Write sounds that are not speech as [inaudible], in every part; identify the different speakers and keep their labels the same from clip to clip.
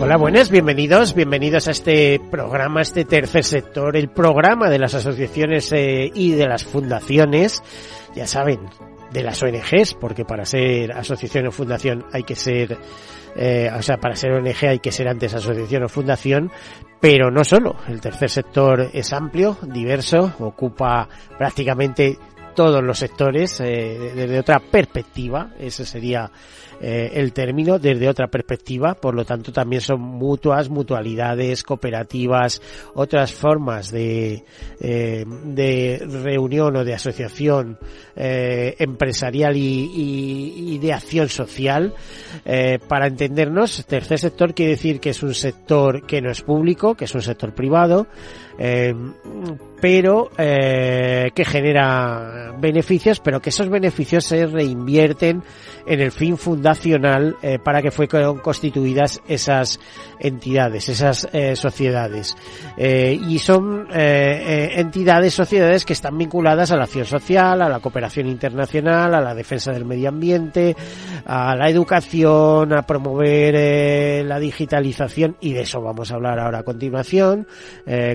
Speaker 1: Hola, buenas, bienvenidos, bienvenidos a este programa, este tercer sector, el programa de las asociaciones eh, y de las fundaciones, ya saben, de las ONGs, porque para ser asociación o fundación hay que ser, eh, o sea, para ser ONG hay que ser antes asociación o fundación, pero no solo, el tercer sector es amplio, diverso, ocupa prácticamente todos los sectores eh, desde otra perspectiva, ese sería eh, el término desde otra perspectiva, por lo tanto también son mutuas, mutualidades, cooperativas, otras formas de, eh, de reunión o de asociación eh, empresarial y, y, de acción social. Eh, para entendernos, tercer sector quiere decir que es un sector que no es público, que es un sector privado, eh, pero eh, que genera beneficios, pero que esos beneficios se reinvierten en el fin fundacional eh, para que fueran constituidas esas entidades, esas eh, sociedades. Eh, y son eh, entidades, sociedades que están vinculadas a la acción social, a la cooperación internacional, a la defensa del medio ambiente, a la educación, a promover la digitalización y de eso vamos a hablar ahora a continuación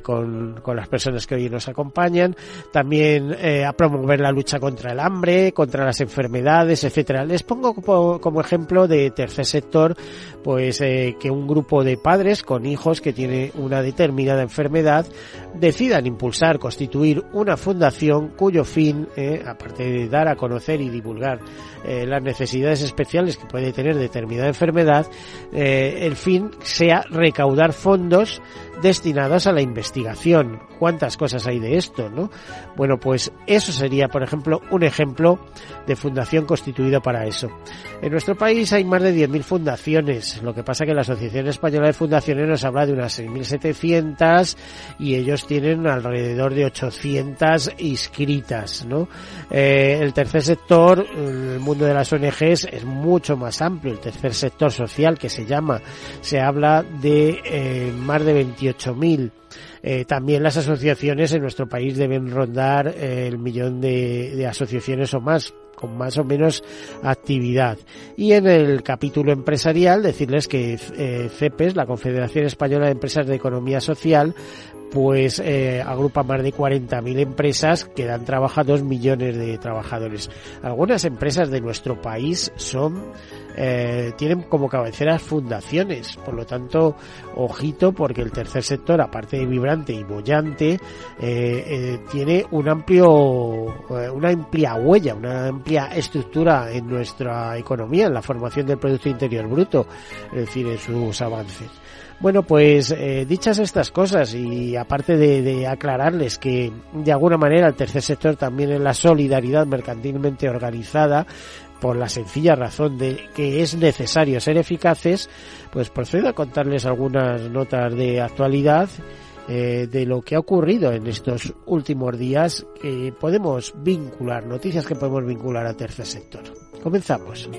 Speaker 1: con, con las personas que hoy nos acompañan. También a promover la lucha contra el hambre, contra las enfermedades, etcétera. Les pongo como, como ejemplo de tercer sector, pues que un grupo de padres con hijos que tienen una determinada enfermedad decidan impulsar, constituir una fundación cuyo fin, eh, aparte de dar a conocer y divulgar eh, las necesidades especiales que puede tener determinada enfermedad, eh, el fin sea recaudar fondos destinados a la investigación. ¿Cuántas cosas hay de esto, no? Bueno, pues eso sería, por ejemplo, un ejemplo de fundación constituida para eso. En nuestro país hay más de 10.000 fundaciones. Lo que pasa que la Asociación Española de Fundaciones nos habla de unas 6.700 y ellos tienen alrededor de 800 inscritas, ¿no? Eh, el tercer sector, el mundo de las ONGs es mucho más amplio. El tercer sector social que se llama, se habla de eh, más de 28.000 eh, también las asociaciones en nuestro país deben rondar eh, el millón de, de asociaciones o más con más o menos actividad. Y en el capítulo empresarial decirles que eh, CEPES, la Confederación Española de Empresas de Economía Social, pues eh, agrupa más de 40.000 empresas que dan trabajo a 2 millones de trabajadores. Algunas empresas de nuestro país son eh, tienen como cabeceras fundaciones, por lo tanto, ojito porque el tercer sector, aparte de vibrante y bollante, eh, eh, tiene un amplio, eh, una amplia huella, una amplia estructura en nuestra economía, en la formación del Producto Interior Bruto, es decir, en sus avances. Bueno, pues eh, dichas estas cosas y aparte de, de, aclararles que de alguna manera el tercer sector también es la solidaridad mercantilmente organizada por la sencilla razón de que es necesario ser eficaces, pues procedo a contarles algunas notas de actualidad eh, de lo que ha ocurrido en estos últimos días que podemos vincular, noticias que podemos vincular al tercer sector. Comenzamos.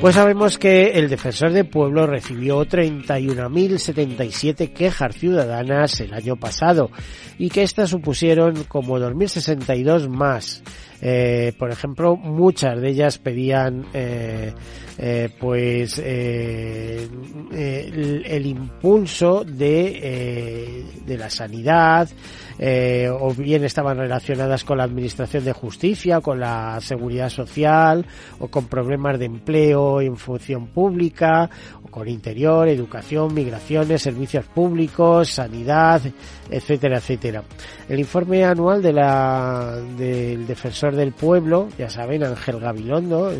Speaker 1: Pues sabemos que el defensor del pueblo recibió 31.077 quejas ciudadanas el año pasado y que estas supusieron como 2.062 más. Eh, por ejemplo, muchas de ellas pedían eh, eh, pues el, el, impulso de, de la sanidad o bien estaban relacionadas con la administración de justicia, con la seguridad social o con problemas de empleo en función pública o con interior, educación, migraciones, servicios públicos, sanidad, etcétera, etcétera. El informe anual de la, del defensor del pueblo, ya saben, Ángel Gabilondo,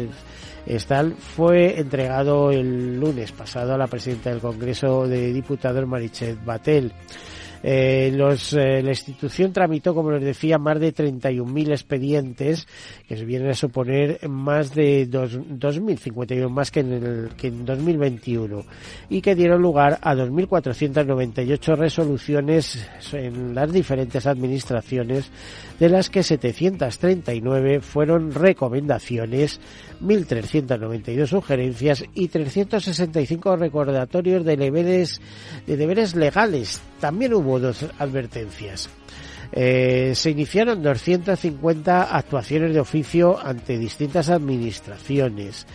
Speaker 1: fue entregado el lunes pasado a la presidenta del Congreso de Diputados, Marichet Batel. Eh, los, eh, la institución tramitó, como les decía, más de 31.000 expedientes, que se vienen a suponer más de 2.051 más que en, el, que en 2021, y que dieron lugar a 2.498 resoluciones en las diferentes administraciones, de las que 739 fueron recomendaciones, 1.392 sugerencias y 365 recordatorios de deberes, de deberes legales. También hubo dos advertencias. Eh, se iniciaron 250 actuaciones de oficio ante distintas administraciones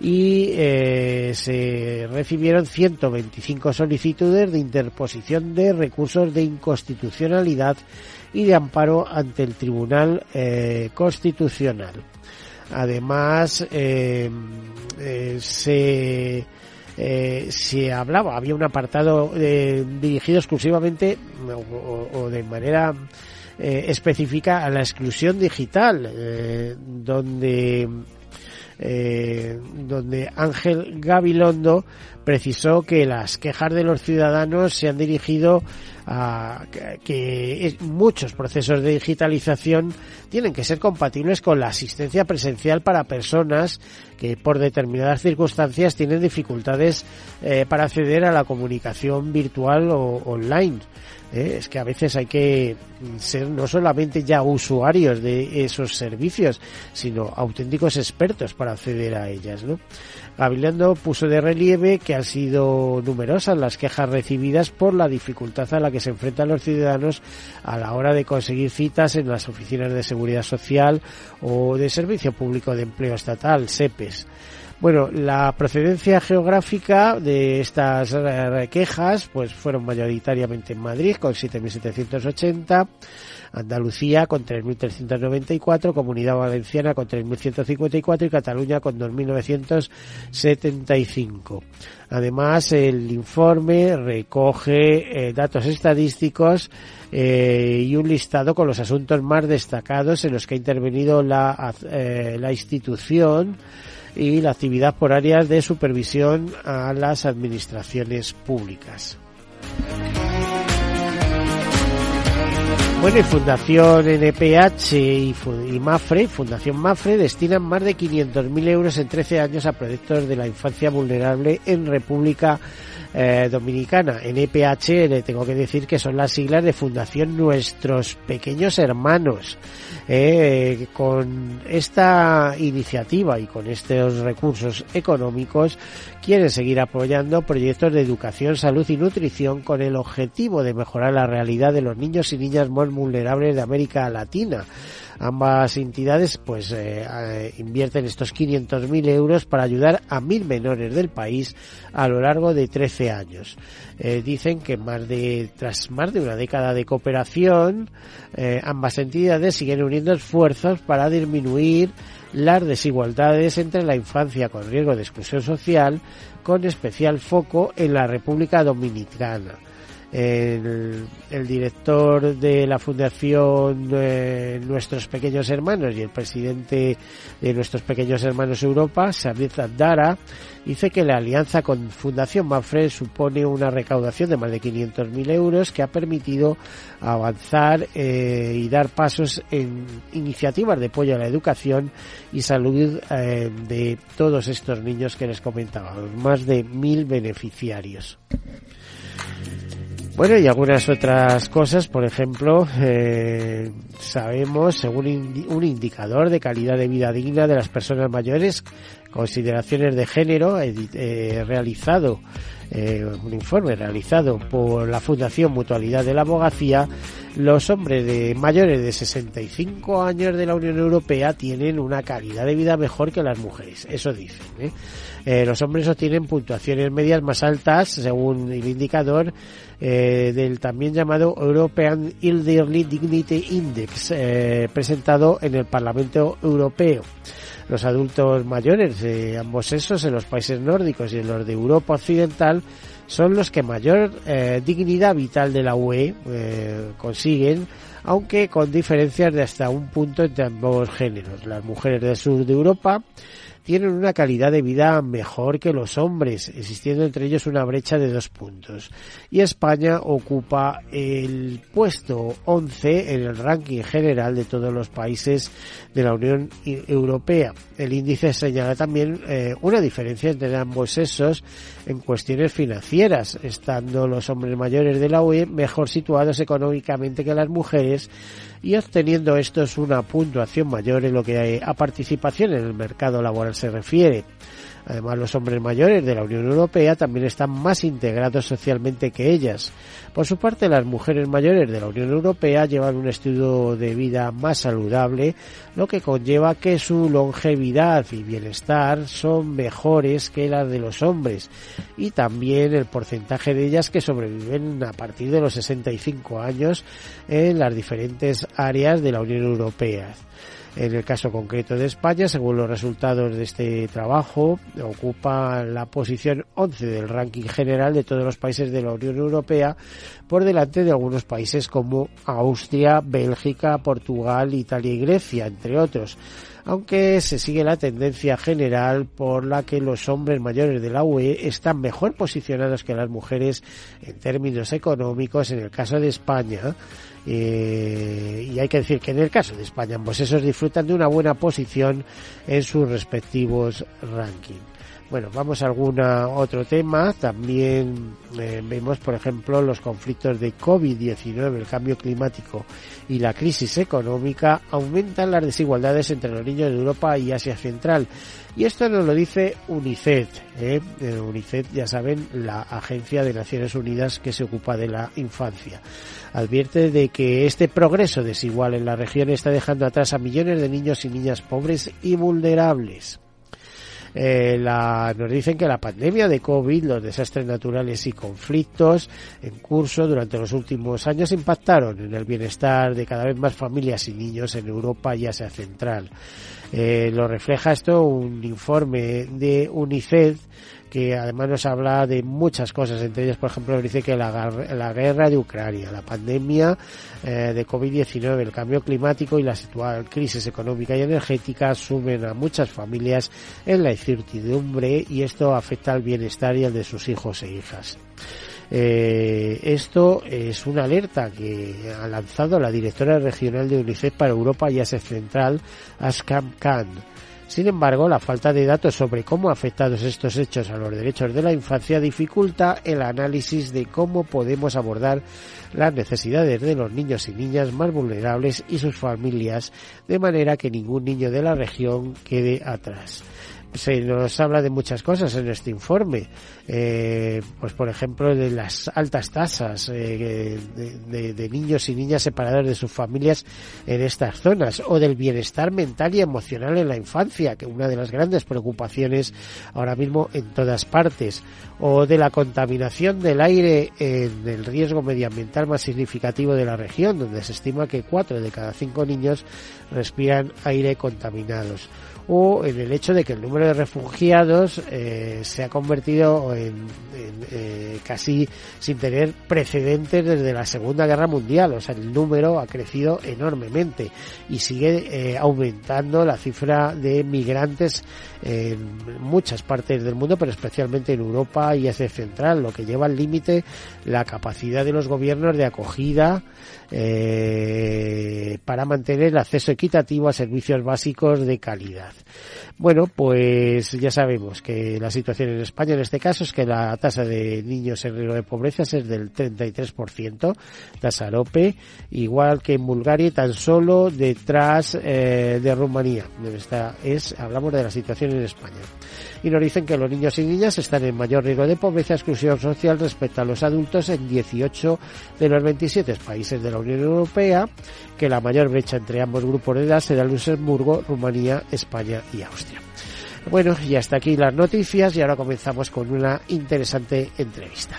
Speaker 1: y eh, se recibieron 125 solicitudes de interposición de recursos de inconstitucionalidad y de amparo ante el Tribunal eh, Constitucional. Además, eh, eh, se, se hablaba, había un apartado dirigido exclusivamente o, de manera específica a la exclusión digital, donde donde Ángel Gabilondo precisó que las quejas de los ciudadanos se han dirigido a que muchos procesos de digitalización tienen que ser compatibles con la asistencia presencial para personas que por determinadas circunstancias tienen dificultades eh, para acceder a la comunicación virtual o online. ¿Eh? Es que a veces hay que ser no solamente ya usuarios de esos servicios, sino auténticos expertos para acceder a ellas, ¿no? Gabilondo puso de relieve que han sido numerosas las quejas recibidas por la dificultad a la que se enfrentan los ciudadanos a la hora de conseguir citas en las oficinas de seguridad social o de Servicio Público de Empleo Estatal, SEPES. Bueno, la procedencia geográfica de estas eh, quejas pues fueron mayoritariamente en Madrid con 7.780, Andalucía con 3.394, Comunidad Valenciana con 3.154 y Cataluña con 2.975. Además, el informe recoge eh, datos estadísticos eh, y un listado con los asuntos más destacados en los que ha intervenido la, la institución y la actividad por áreas de supervisión a las administraciones públicas. Bueno, y Fundación NPH y, MAFRE, Fundación MAFRE, destinan más de 500.000 euros en 13 años a proyectos de la infancia vulnerable en República eh, Dominicana. Le tengo que decir que son las siglas de Fundación Nuestros Pequeños Hermanos. Eh, con esta iniciativa y con estos recursos económicos quieren seguir apoyando proyectos de educación, salud y nutrición con el objetivo de mejorar la realidad de los niños y niñas más vulnerables de América Latina. Ambas entidades pues eh, eh, invierten estos 500.000 euros para ayudar a mil menores del país a lo largo de 13 años. Eh, dicen que más de, tras más de una década de cooperación, ambas entidades siguen uniendo esfuerzos para disminuir las desigualdades entre la infancia con riesgo de exclusión social, con especial foco en la República Dominicana el, director de la Fundación Nuestros Pequeños Hermanos y el presidente de Nuestros Pequeños Hermanos Europa, Sabir Dara, dice que la alianza con Fundación Mafre supone una recaudación de más de 500.000 euros que ha permitido avanzar eh, y dar pasos en iniciativas de apoyo a la educación y salud eh, de todos estos niños que les comentaba, más de mil beneficiarios. Bueno, y algunas otras cosas, por ejemplo, eh, sabemos, según un indicador de calidad de vida digna de las personas mayores, consideraciones de género eh, realizado, eh, un informe realizado por la Fundación Mutualidad de la Abogacía, los hombres de mayores de 65 años de la Unión Europea tienen una calidad de vida mejor que las mujeres, eso dicen. ¿eh? Eh, los hombres obtienen puntuaciones medias más altas, según el indicador eh, del también llamado European Elderly Dignity Index, presentado en el Parlamento Europeo. Los adultos mayores de ambos sexos en los países nórdicos y en los de Europa Occidental son los que mayor eh, dignidad vital de la UE eh, consiguen, aunque con diferencias de hasta un punto entre ambos géneros. Las mujeres del sur de Europa tienen una calidad de vida mejor que los hombres, existiendo entre ellos una brecha de dos puntos. Y España ocupa el puesto 11 en el ranking general de todos los países de la Unión Europea. El índice señala también eh, una diferencia entre ambos sexos en cuestiones financieras, estando los hombres mayores de la UE mejor situados económicamente que las mujeres y obteniendo estos una puntuación mayor en lo que a participación en el mercado laboral se refiere. Además, los hombres mayores de la Unión Europea también están más integrados socialmente que ellas. Por su parte, las mujeres mayores de la Unión Europea llevan un estilo de vida más saludable, lo que conlleva que su longevidad y bienestar son mejores que las de los hombres, y también el porcentaje de ellas que sobreviven a partir de los 65 años en las diferentes áreas de la Unión Europea. En el caso concreto de España, según los resultados de este trabajo, ocupa la posición 11 del ranking general de todos los países de la Unión Europea, por delante de algunos países como Austria, Bélgica, Portugal, Italia y Grecia, entre otros. Aunque se sigue la tendencia general por la que los hombres mayores de la UE están mejor posicionados que las mujeres en términos económicos en el caso de España, eh, y hay que decir que en el caso de España ambos esos disfrutan de una buena posición en sus respectivos rankings. Bueno, vamos a algún otro tema. También eh, vemos, por ejemplo, los conflictos de COVID-19, el cambio climático y la crisis económica aumentan las desigualdades entre los niños de Europa y Asia Central. Y esto nos lo dice UNICEF. ¿eh? eh UNICEF, ya saben, la Agencia de Naciones Unidas que se ocupa de la infancia. Advierte de que este progreso desigual en la región está dejando atrás a millones de niños y niñas pobres y vulnerables. Eh, la, nos dicen que la pandemia de COVID, los desastres naturales y conflictos en curso durante los últimos años impactaron en el bienestar de cada vez más familias y niños en Europa y Asia Central. Eh, lo refleja esto un informe de UNICEF que además nos habla de muchas cosas, entre ellas, por ejemplo, dice que la, la guerra de Ucrania, la pandemia eh, de COVID-19, el cambio climático y la actual crisis económica y energética sumen a muchas familias en la incertidumbre y esto afecta al bienestar y al de sus hijos e hijas. Eh, esto es una alerta que ha lanzado la directora regional de UNICEF para Europa y Asia Central, Askam Khan sin embargo, la falta de datos sobre cómo afectados estos hechos a los derechos de la infancia dificulta el análisis de cómo podemos abordar las necesidades de los niños y niñas más vulnerables y sus familias de manera que ningún niño de la región quede atrás se nos habla de muchas cosas en este informe, eh, pues por ejemplo de las altas tasas eh, de, niños y niñas separados de sus familias en estas zonas, o del bienestar mental y emocional en la infancia, que es una de las grandes preocupaciones ahora mismo en todas partes, o de la contaminación del aire en el riesgo medioambiental más significativo de la región, donde se estima que cuatro de cada cinco niños respiran aire contaminados o en el hecho de que el número de refugiados eh, se ha convertido en, eh, casi sin tener precedentes desde la Segunda Guerra Mundial. O sea, el número ha crecido enormemente y sigue eh, aumentando la cifra de migrantes en muchas partes del mundo, pero especialmente en Europa y Asia Central, lo que lleva al límite la capacidad de los gobiernos de acogida eh, para mantener el acceso equitativo a servicios básicos de calidad. Bueno, pues ya sabemos que la situación en España en este caso es que la tasa de niños en riesgo de pobreza es del 33%, tasa AROPE, igual que en Bulgaria tan solo detrás eh, de Rumanía. Esta es, hablamos de la situación en España. Y nos dicen que los niños y niñas están en mayor riesgo de pobreza y exclusión social respecto a los adultos en 18 de los 27 países de la Unión Europea, que la mayor brecha entre ambos grupos de edad se da en Luxemburgo, Rumanía, España y Austria. Bueno, y hasta aquí las noticias y ahora comenzamos con una interesante entrevista.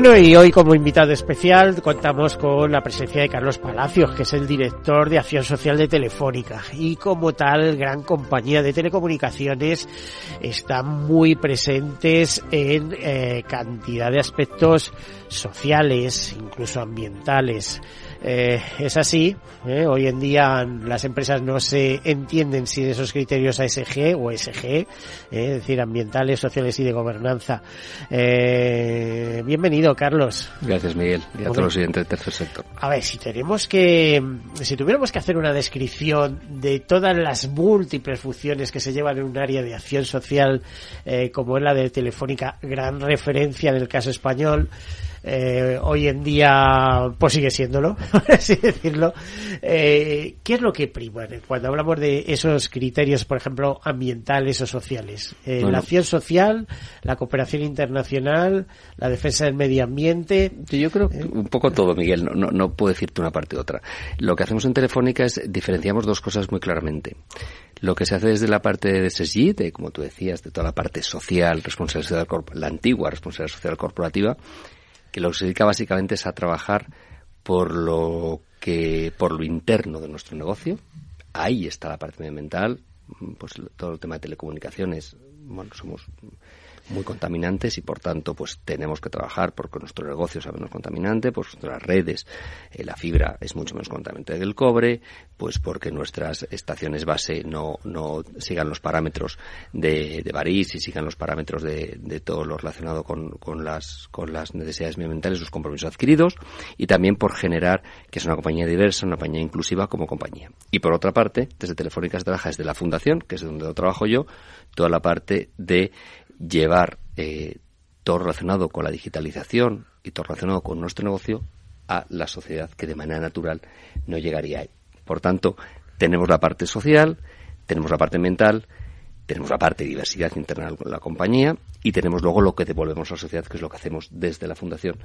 Speaker 1: Bueno, y hoy como invitado especial contamos con la presencia de Carlos Palacios, que es el director de Acción Social de Telefónica. Y como tal, gran compañía de telecomunicaciones, están muy presentes en eh, cantidad de aspectos sociales, incluso ambientales. Eh, es así, ¿eh? hoy en día las empresas no se entienden sin esos criterios ASG o SG, ¿eh? es decir, ambientales, sociales y de gobernanza. Eh, bienvenido, Carlos.
Speaker 2: Gracias, Miguel, y a todos los siguientes del tercer sector.
Speaker 1: A ver, si tenemos que, si tuviéramos que hacer una descripción de todas las múltiples funciones que se llevan en un área de acción social, eh, como es la de Telefónica, gran referencia en el caso español, eh, hoy en día pues sigue siéndolo, [laughs] por así decirlo. Eh, ¿Qué es lo que prima cuando hablamos de esos criterios, por ejemplo, ambientales o sociales? Eh,
Speaker 2: Bueno.
Speaker 1: La acción social, la cooperación internacional, la defensa del medio ambiente.
Speaker 2: Yo creo que un poco todo, Miguel, no, no, no puedo decirte una parte u otra. Lo que hacemos en Telefónica es diferenciamos dos cosas muy claramente. Lo que se hace desde la parte de SSG, de, como tú decías, de toda la parte social, responsabilidad la antigua responsabilidad social corporativa, que lo que se dedica básicamente es a trabajar por lo que, por lo interno de nuestro negocio. Ahí está la parte medioambiental, pues todo el tema de telecomunicaciones. Bueno, somos muy contaminantes y por tanto pues tenemos que trabajar porque nuestro negocio sea menos contaminante, pues nuestras redes, eh, la fibra es mucho menos contaminante que el cobre, pues porque nuestras estaciones base no, no sigan los parámetros de, de París y sigan los parámetros de, de todo lo relacionado con, con las, con las necesidades medioambientales, sus compromisos adquiridos y también por generar que es una compañía diversa, una compañía inclusiva como compañía. Y por otra parte, desde Telefónica se trabaja desde la fundación, que es donde trabajo yo, toda la parte de llevar eh, todo relacionado con la digitalización y todo relacionado con nuestro negocio a la sociedad que de manera natural no llegaría ahí. Por tanto, tenemos la parte social, tenemos la parte mental, tenemos la parte de diversidad interna de la compañía y tenemos luego lo que devolvemos a la sociedad, que es lo que hacemos desde la fundación.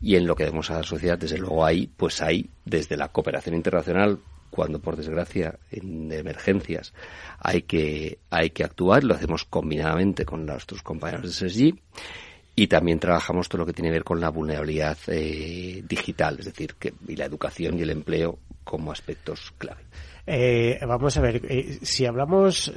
Speaker 2: Y en lo que demos a la sociedad, desde luego ahí, pues hay desde la cooperación internacional, cuando por desgracia en emergencias hay que, hay que actuar, lo hacemos combinadamente con nuestros compañeros de SSG y también trabajamos todo lo que tiene que ver con la vulnerabilidad eh, digital, es decir, que, y la educación y el empleo como aspectos clave.
Speaker 1: Eh, vamos a ver, eh, si hablamos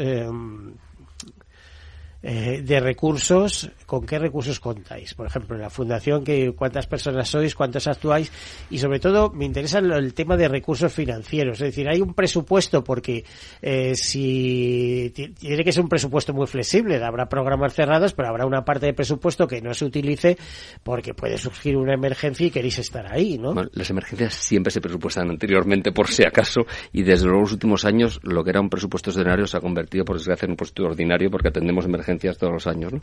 Speaker 1: eh, de recursos, ¿con qué recursos contáis? Por ejemplo, en la fundación, que, ¿cuántas personas sois? ¿Cuántos actuáis? Y sobre todo, me interesa el, tema de recursos financieros. Es decir, hay un presupuesto porque eh, si ti- tiene que ser un presupuesto muy flexible, habrá programas cerrados, pero habrá una parte de presupuesto que no se utilice porque puede surgir una emergencia y queréis estar ahí, ¿no?
Speaker 2: Las emergencias siempre se presupuestan anteriormente por si acaso y desde los últimos años lo que era un presupuesto extraordinario se ha convertido por desgracia en un presupuesto ordinario porque atendemos emergencias todos los años, ¿no?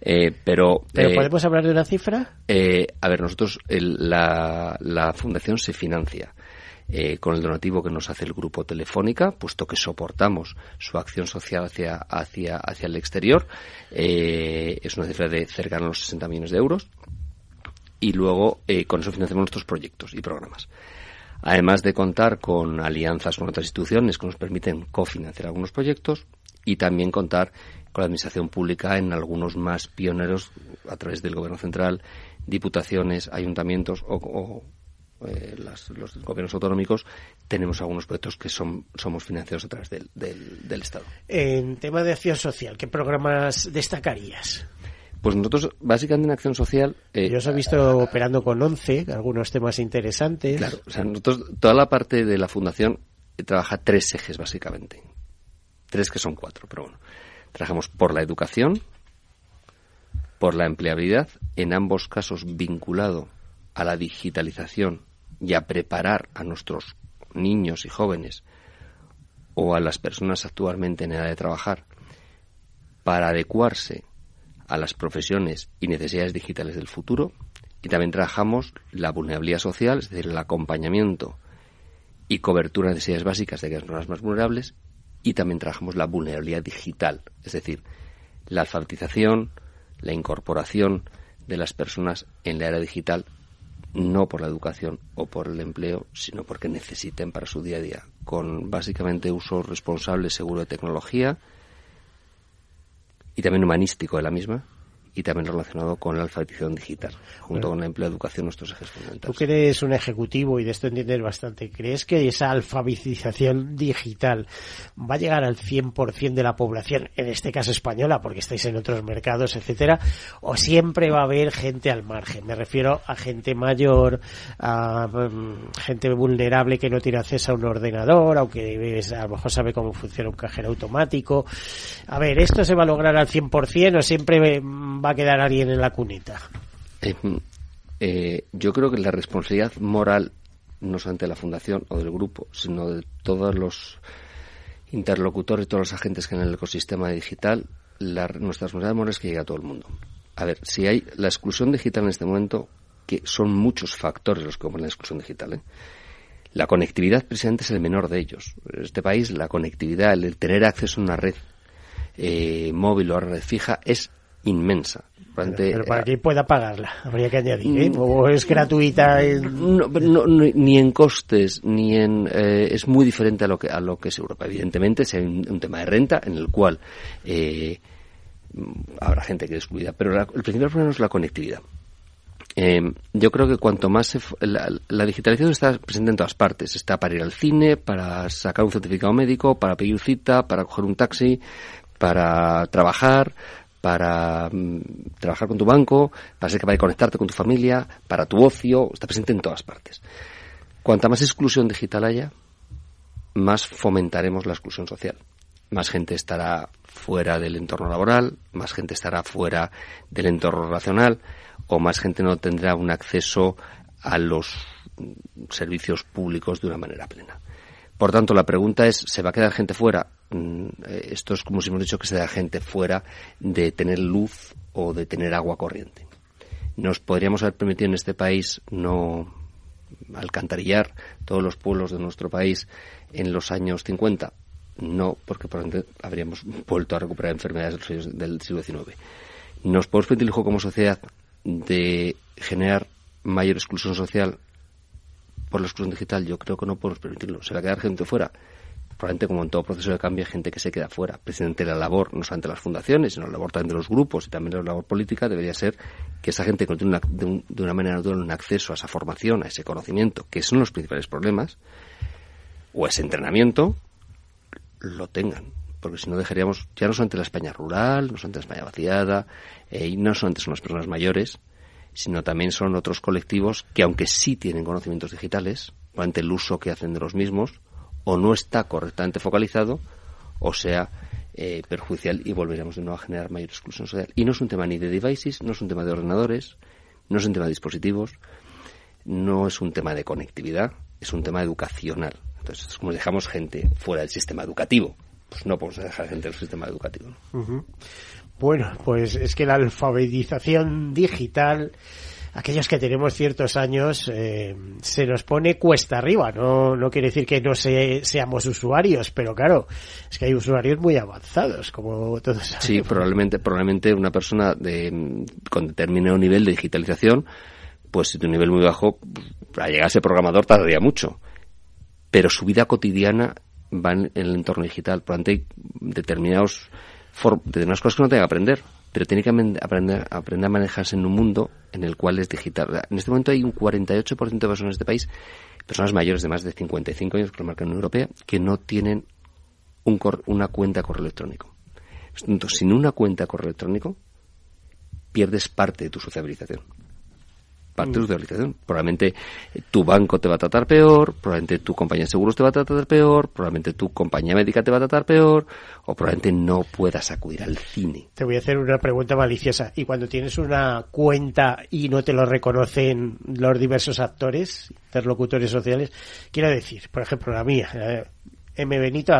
Speaker 2: Eh, pero
Speaker 1: ¿Pero
Speaker 2: eh,
Speaker 1: podemos hablar de una cifra?
Speaker 2: Eh, a ver, nosotros, el- la, la fundación se financia eh, con el donativo que nos hace el grupo Telefónica, puesto que soportamos su acción social hacia, hacia, hacia el exterior. Eh, es una cifra de cercana a los 60 millones de euros. Y luego eh, con eso financiamos nuestros proyectos y programas. Además de contar con alianzas con otras instituciones que nos permiten cofinanciar algunos proyectos y también contar con la administración pública en algunos más pioneros a través del gobierno central, diputaciones, ayuntamientos o, o, eh, las- los gobiernos autonómicos, tenemos algunos proyectos que son, somos financiados a través del, del- del Estado.
Speaker 1: En tema de acción social, ¿qué programas destacarías?
Speaker 2: Pues nosotros, básicamente en acción social, eh,
Speaker 1: Yo os he visto operando con 11, algunos temas interesantes.
Speaker 2: Claro, o sea, nosotros, toda la parte de la fundación eh, trabaja tres ejes básicamente. Tres que son cuatro, pero bueno. Trabajamos por la educación, por la empleabilidad, en ambos casos vinculado a la digitalización y a preparar a nuestros niños y jóvenes o a las personas actualmente en edad de trabajar para adecuarse a las profesiones y necesidades digitales del futuro. Y también trabajamos la vulnerabilidad social, es decir, el acompañamiento y cobertura de necesidades básicas de aquellas personas más vulnerables y también trabajamos la vulnerabilidad digital, es decir, la alfabetización, la incorporación de las personas en la era digital no por la educación o por el empleo, sino porque necesiten para su día a día, con básicamente uso responsable, seguro de tecnología y también humanístico de la misma, y también relacionado con la alfabetización digital, junto con la empleo educación, nuestros ejes fundamentales.
Speaker 1: Tú que eres un ejecutivo y de esto entiendes bastante, ¿crees que esa alfabetización digital va a llegar al 100% de la población, en este caso española, porque estáis en otros mercados, etcétera, o siempre va a haber gente al margen? Me refiero a gente mayor, a mm, gente vulnerable que no tiene acceso a un ordenador, aunque a lo mejor sabe cómo funciona un cajero automático. A ver, ¿esto se va a lograr al 100% o siempre va a quedar alguien en la cuneta?
Speaker 2: Eh, eh, yo creo que la responsabilidad moral, no solamente de la Fundación o del grupo, sino de todos los interlocutores, todos los agentes que en el ecosistema digital, la, nuestra responsabilidad moral es que llegue a todo el mundo. A ver, si hay la exclusión digital en este momento, que son muchos factores los que componen la exclusión digital, ¿eh? La conectividad precisamente es el menor de ellos. En este país la conectividad, el tener acceso a una red eh, móvil o a red fija es inmensa.
Speaker 1: Pero, para que pueda pagarla, habría que añadir, ¿eh? ¿O es gratuita?
Speaker 2: ni en costes, ni en... Eh, es muy diferente a lo que a lo que es Europa. Evidentemente, si hay un, tema de renta en el cual eh, habrá gente que descuida, pero el principal problema es la conectividad. Eh, yo creo que cuanto más la, la, digitalización está presente en todas partes. Está para ir al cine, para sacar un certificado médico, para pedir cita, para coger un taxi, para trabajar, para mm, trabajar con tu banco, para ser capaz de conectarte con tu familia, para tu ocio, está presente en todas partes. Cuanta más exclusión digital haya, más fomentaremos la exclusión social. Más gente estará fuera del entorno laboral, más gente estará fuera del entorno relacional, o más gente no tendrá un acceso a los servicios públicos de una manera plena. Por tanto, la pregunta es, ¿se va a quedar gente fuera? Mm, eh, esto es como si hemos dicho que se da gente fuera de tener luz o de tener agua corriente. ¿Nos podríamos haber permitido en este país no alcantarillar todos los pueblos de nuestro país en los años 50? No, porque probablemente habríamos [laughs] vuelto a recuperar enfermedades del siglo XIX. ¿Nos podemos permitir como sociedad de generar mayor exclusión social por la exclusión digital? Yo creo que no podemos permitirlo. ¿Se va a quedar gente fuera? Probablemente como en todo proceso de cambio hay gente que se queda fuera. Presidente de la labor, no solamente las fundaciones, sino la labor también de los grupos y también la labor política, debería ser que esa gente que tiene de, una manera natural un acceso a esa formación, a ese conocimiento, que son los principales problemas, o ese entrenamiento, lo tengan. Porque si no dejaríamos, ya no solamente la España rural, no solamente la España vaciada, eh, y no solamente son las personas mayores, sino también son otros colectivos que aunque sí tienen conocimientos digitales, ante el uso que hacen de los mismos, o no está correctamente focalizado o sea eh, perjudicial y volveremos de nuevo a generar mayor exclusión social. Y no es un tema ni de devices, no es un tema de ordenadores, no es un tema de dispositivos, no es un tema de conectividad, es un tema educacional. Entonces, como dejamos gente fuera del sistema educativo, pues no podemos dejar gente del sistema educativo.
Speaker 1: Bueno, pues es que la alfabetización digital aquellos que tenemos ciertos años eh, se nos pone cuesta arriba. No, no quiere decir que no seamos usuarios, pero claro, es que hay usuarios muy avanzados, como todos sabemos.
Speaker 2: Sí, probablemente, probablemente una persona de, con determinado nivel de digitalización, pues si tu nivel muy bajo, para llegar a ser programador tardaría mucho. Pero su vida cotidiana va en, el entorno digital. Por lo tanto, hay determinados, determinadas cosas que no tenga que aprender pero tiene que aprender, aprender a manejarse en un mundo en el cual es digital. En este momento hay un 48% de personas en este país, personas mayores de más de 55 años, que lo marca la Unión Europea, que no tienen un una cuenta de correo electrónico. Entonces, sin una cuenta de correo electrónico, pierdes parte de tu sociabilización parte de utilización. Probablemente eh, tu banco te va a tratar peor, probablemente tu compañía de seguros te va a tratar peor, probablemente tu compañía médica te va a tratar peor, o probablemente no puedas acudir al cine.
Speaker 1: Te voy a hacer una pregunta maliciosa. ¿Y cuando tienes una cuenta y no te lo reconocen los diversos actores, interlocutores sociales, quiero decir, por ejemplo, la mía, eh, mbenito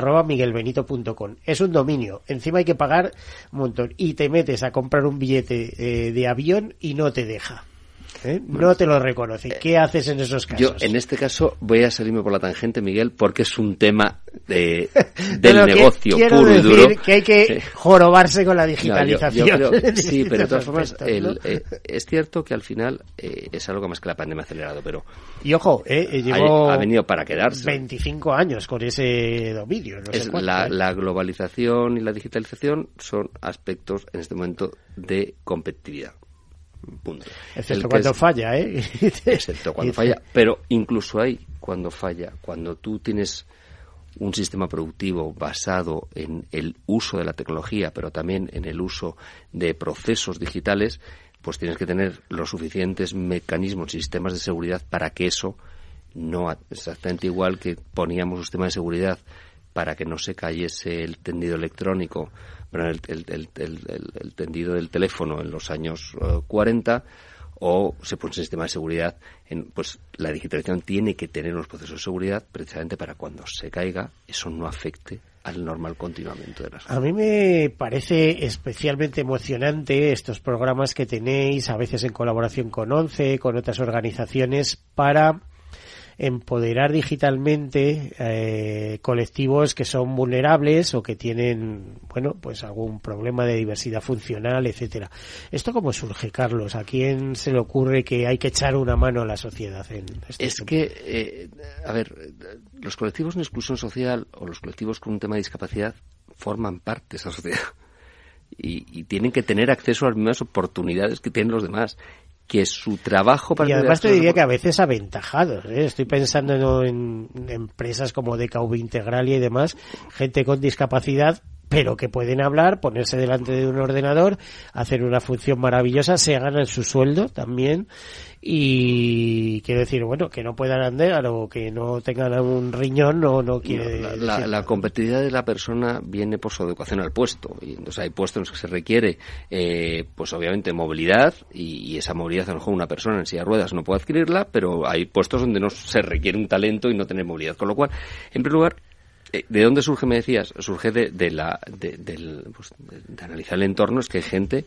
Speaker 1: Es un dominio. Encima hay que pagar un montón. Y te metes a comprar un billete eh, de avión y no te deja. ¿Eh? No te lo reconoce. ¿Qué haces en esos casos?
Speaker 2: Yo, en este caso, voy a salirme por la tangente, Miguel, porque es un tema de, [laughs] del negocio puro y duro.
Speaker 1: que hay que jorobarse con la digitalización. [laughs]
Speaker 2: sí, [laughs] pero de todas formas, eh, es cierto que al final eh, es algo más que la pandemia ha acelerado, pero...
Speaker 1: Y ojo, eh,
Speaker 2: ha, venido para quedarse.
Speaker 1: 25 años con ese dominio. No
Speaker 2: es la, la globalización y la digitalización son aspectos en este momento de competitividad. Punto.
Speaker 1: Excepto cuando falla, ¿eh? [laughs]
Speaker 2: Excepto cuando falla. Pero incluso ahí, cuando falla, cuando tú tienes un sistema productivo basado en el uso de la tecnología, pero también en el uso de procesos digitales, pues tienes que tener los suficientes mecanismos y sistemas de seguridad para que eso no exactamente igual que poníamos un sistema de seguridad para que no se cayese el tendido electrónico, el, el, tendido del teléfono en los años 40 eh, o se pone un sistema de seguridad, en, pues la digitalización tiene que tener unos procesos de seguridad precisamente para cuando se caiga eso no afecte al normal continuamiento de las
Speaker 1: A mí me parece especialmente emocionante estos programas que tenéis, a veces en colaboración con ONCE, con otras organizaciones, para empoderar digitalmente eh, colectivos que son vulnerables o que tienen, bueno, pues algún problema de diversidad funcional, etcétera. ¿Esto cómo surge, Carlos? ¿A quién se le ocurre que hay que echar una mano a la sociedad en este
Speaker 2: Es que, eh, a ver, los colectivos en exclusión social o los colectivos con un tema de discapacidad forman parte de esa sociedad. [laughs] Y, y, tienen que tener acceso a las mismas oportunidades que tienen los demás que su trabajo
Speaker 1: para y además te diría que a veces aventajados ¿eh? estoy pensando en, empresas como DKV Integral y demás gente con discapacidad pero que pueden hablar, ponerse delante de un ordenador, hacer una función maravillosa, se ganan su sueldo también. Y quiero decir, bueno, que no puedan andar o que no tengan un riñón no, no quiere
Speaker 2: la, competitividad de la persona viene por su educación al puesto. Y entonces hay puestos en los que se requiere eh, pues obviamente movilidad y, esa movilidad a lo mejor una persona en silla de ruedas no puede adquirirla pero hay puestos donde no se requiere un talento y no tener movilidad. Con lo cual en primer lugar ¿De dónde surge, me decías? Surge de, de la, de, pues, de, analizar el entorno, es que hay gente,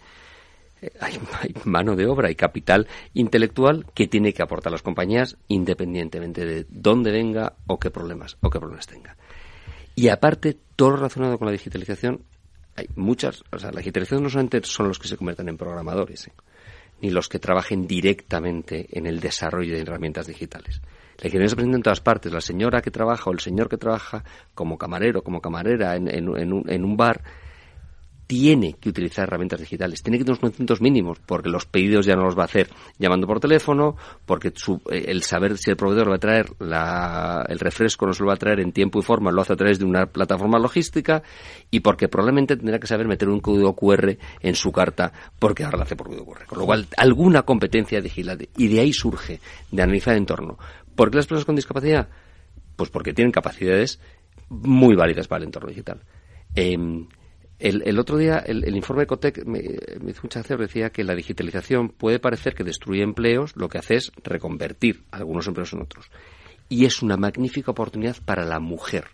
Speaker 2: eh, hay, [laughs] mano de obra y capital intelectual que tiene que aportar las compañías independientemente de dónde venga o qué problemas, o qué problemas tenga. Y aparte, todo lo relacionado con la digitalización, hay muchas, o sea, la digitalización no solamente son los que se convierten en programadores, ¿eh? ni los que trabajen directamente en el desarrollo de herramientas digitales. La ingeniería se presenta en todas partes. La señora que trabaja o el señor que trabaja como camarero, como camarera en, en, un, en un bar, tiene que utilizar herramientas digitales, tiene que tener unos conocimientos mínimos, porque los pedidos ya no los va a hacer llamando por teléfono, porque eh, el saber si el proveedor va a traer la, el refresco no se lo va a traer en tiempo y forma, lo hace a través de una plataforma logística, y porque probablemente tendrá que saber meter un código QR en su carta, porque ahora lo hace por código QR. Con lo cual, alguna competencia digital, y de ahí surge, de analizar el entorno. ¿Por qué las personas con discapacidad? Pues porque tienen capacidades muy válidas para el entorno digital. Em, el, otro día, el, informe de Cotec me, hizo mucha gracia, decía que la digitalización puede parecer que destruye empleos, lo que hace es reconvertir algunos empleos en otros. Y es una magnífica oportunidad para la mujer.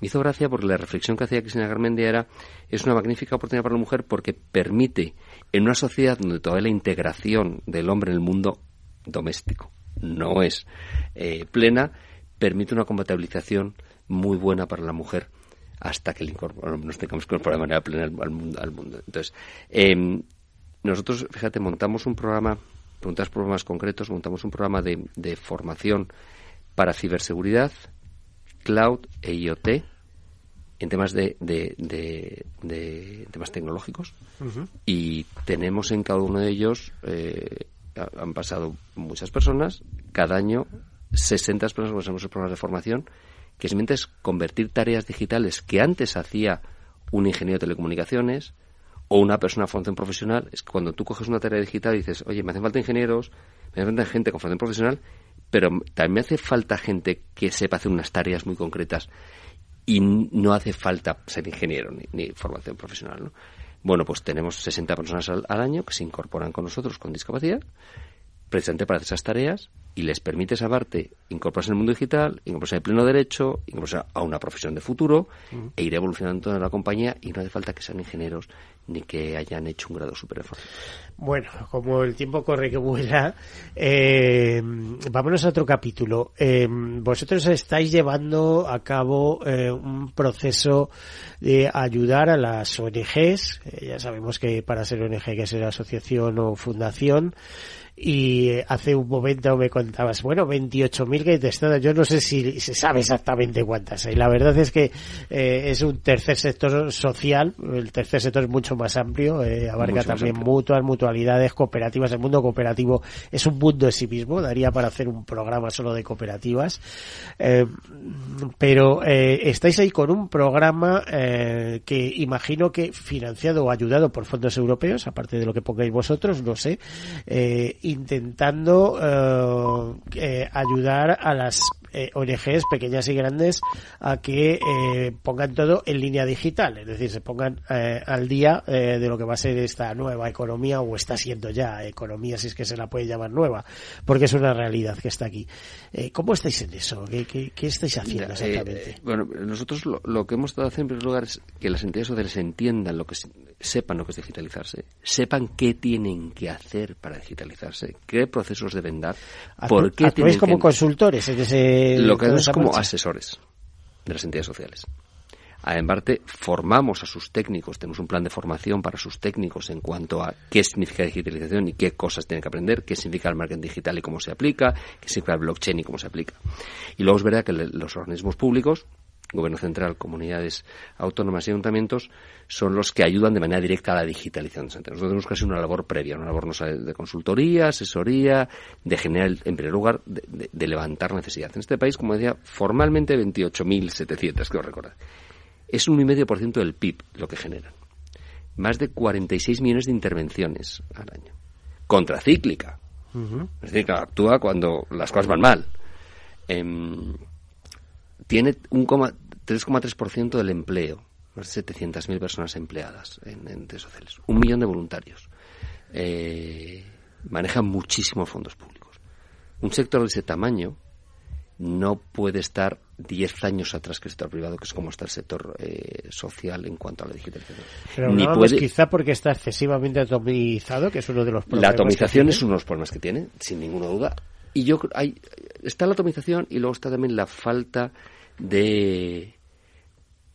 Speaker 2: Me hizo gracia porque la reflexión que hacía Cristina Garmendia era, es una magnífica oportunidad para la mujer porque permite, en una sociedad donde toda la integración del hombre en el mundo doméstico no es eh, plena, permite una compatibilización muy buena para la mujer hasta que nos tengamos que incorporar de manera plena al, mundo, Entonces, em, nosotros, fíjate, montamos un programa, preguntas problemas concretos, montamos un programa de, de formación para ciberseguridad, cloud e IoT en temas de, de, de, temas tecnológicos y tenemos en cada uno de ellos eh, han pasado muchas personas, cada año 60 personas que hacemos programas de formación, que simplemente es convertir tareas digitales que antes hacía un ingeniero de telecomunicaciones o una persona de formación profesional. Es que cuando tú coges una tarea digital y dices, oye, me hacen falta ingenieros, me hacen falta gente con formación profesional, pero también hace falta gente que sepa hacer unas tareas muy concretas y no hace falta ser ingeniero ni, ni formación profesional. ¿no? Bueno, pues tenemos 60 personas al, año que se incorporan con nosotros con discapacidad, precisamente para hacer esas tareas y les permite salvarte incorporarse en el mundo digital, incorporarse en pleno derecho, incorporarse a una profesión de futuro e ir evolucionando en la compañía y no hace falta que sean ingenieros ni que hayan hecho un grado superior.
Speaker 1: Bueno, como el tiempo corre que vuela, eh, vámonos a otro capítulo. Eh, vosotros estáis llevando a cabo eh, un proceso de ayudar a las ONGs. Eh, ya sabemos que para ser ONG que ser asociación o fundación y hace un momento me contabas, bueno, 28.000 que testadas, yo no sé si se sabe exactamente cuántas hay. La verdad es que eh, es un tercer sector social, el tercer sector es mucho más amplio, eh, abarca también mutuas, mutualidades, cooperativas. El mundo cooperativo es un mundo en sí mismo, daría para hacer un programa solo de cooperativas. Eh, pero estáis ahí con un programa que imagino que financiado o ayudado por fondos europeos, aparte de lo que pongáis vosotros, no sé, intentando eh, ayudar a las eh, ONGs pequeñas y grandes a que eh, pongan todo en línea digital, es decir, se pongan eh, al día eh, de lo que va a ser esta nueva economía o está siendo ya economía, si es que se la puede llamar nueva, porque es una realidad que está aquí. Eh, ¿Cómo estáis en eso? ¿Qué, qué, qué estáis haciendo exactamente?
Speaker 2: bueno, nosotros lo, lo, que hemos estado haciendo en primer lugar es que las entidades sociales entiendan lo que sepan lo que es digitalizarse, sepan qué tienen que hacer para digitalizarse, qué procesos deben dar, por qué
Speaker 1: tienen como que... consultores en ese
Speaker 2: lo que hacemos es como asesores de las entidades sociales. En parte, formamos a sus técnicos, tenemos un plan de formación para sus técnicos en cuanto a qué significa digitalización y qué cosas tienen que aprender, qué significa el marketing digital y cómo se aplica, qué significa el blockchain y cómo se aplica. Y luego es verdad que los organismos públicos, Gobierno central, comunidades autónomas y ayuntamientos son los que ayudan de manera directa a la digitalización. Nosotros tenemos casi una labor previa, una labor de consultoría, asesoría, de generar, en primer lugar, de, de, de levantar necesidades. En este país, como decía, formalmente 28.700, creo recordar. Es un 1,5% del PIB lo que generan. Más de 46 millones de intervenciones al año. Contracíclica. Uh -huh. Es decir, que actúa cuando las cosas van mal. Eh, tiene un 3,3% del empleo, más de 700.000 personas empleadas en entes sociales, un millón de voluntarios. Eh, maneja muchísimos fondos públicos. Un sector de ese tamaño no puede estar 10 años atrás que el sector privado, que es como está el sector eh, social en cuanto a la digitalización.
Speaker 1: Pero Ni puede... quizá porque está excesivamente atomizado, que es uno de los problemas.
Speaker 2: La atomización es uno de los problemas que tiene, sin ninguna duda. Y yo hay, está la atomización y luego está también la falta de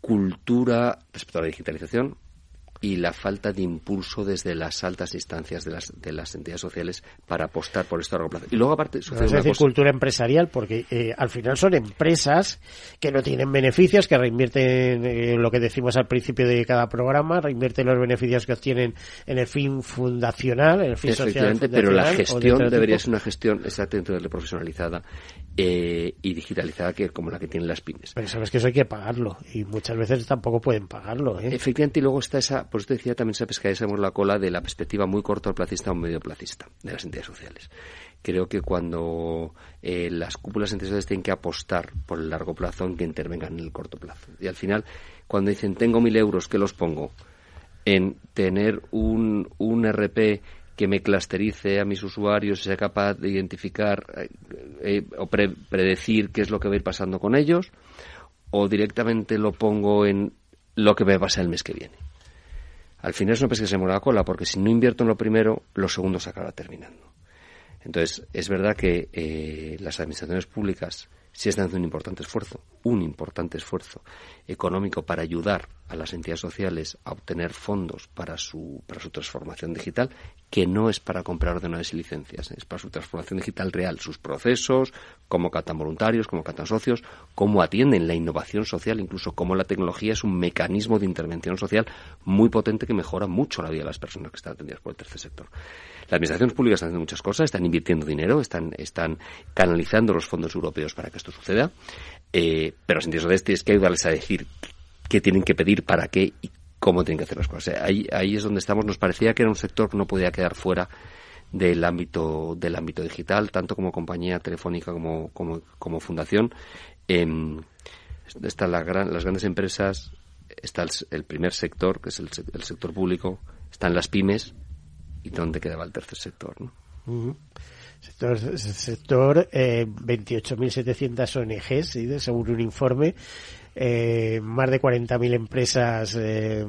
Speaker 2: cultura respecto a la digitalización y la falta de impulso desde las altas instancias de las, de las entidades sociales para apostar por esto a largo plazo. Y luego, aparte,
Speaker 1: sucede es decir, cosa... cultura empresarial, porque eh, al final son empresas que no tienen beneficios, que reinvierten eh, lo que decimos al principio de cada programa, reinvierten los beneficios que obtienen en el fin fundacional, en el fin social.
Speaker 2: Pero la gestión debería ser una gestión exactamente profesionalizada eh, y digitalizada que como la que tienen las pymes.
Speaker 1: Pero sabes que eso hay que pagarlo y muchas veces tampoco pueden pagarlo. ¿eh?
Speaker 2: Efectivamente, y luego está esa, por eso te decía también esa pescadilla la cola de la perspectiva muy cortoplacista o medio placista de las entidades sociales. Creo que cuando eh, las cúpulas sociales tienen que apostar por el largo plazo en que intervengan en el corto plazo. Y al final, cuando dicen tengo mil euros, ¿qué los pongo? En tener un, un RP que me clusterice a mis usuarios y sea capaz de identificar eh, eh, o pre predecir qué es lo que va a ir pasando con ellos, o directamente lo pongo en lo que me va a pasar el mes que viene. Al final es una pesca que se muere la cola, porque si no invierto en lo primero, lo segundo se acaba terminando. Entonces, es verdad que eh, las administraciones públicas sí están haciendo un importante esfuerzo, un importante esfuerzo económico para ayudar a las entidades sociales a obtener fondos para su, para su transformación digital, que no es para comprar ordenadores y licencias, es para su transformación digital real, sus procesos, cómo catan voluntarios, cómo catan socios, cómo atienden la innovación social, incluso cómo la tecnología es un mecanismo de intervención social muy potente que mejora mucho la vida de las personas que están atendidas por el tercer sector. Las administraciones públicas están haciendo muchas cosas, están invirtiendo dinero, están, están canalizando los fondos europeos para que esto suceda, eh, pero las entidades tienes que ayudarles a decir qué tienen que pedir, para qué y cómo tienen que hacer las cosas. Ahí, ahí es donde estamos. Nos parecía que era un sector que no podía quedar fuera del ámbito del ámbito digital, tanto como compañía telefónica como, como, fundación. Eh, están la gran, las grandes empresas, está el, el, primer sector, que es el sector público, están las pymes, y dónde quedaba el tercer sector. ¿no?
Speaker 1: Uh -huh. Sector, sector eh, 28.700 ONGs, ¿sí? según un informe, eh, más de 40.000 empresas eh,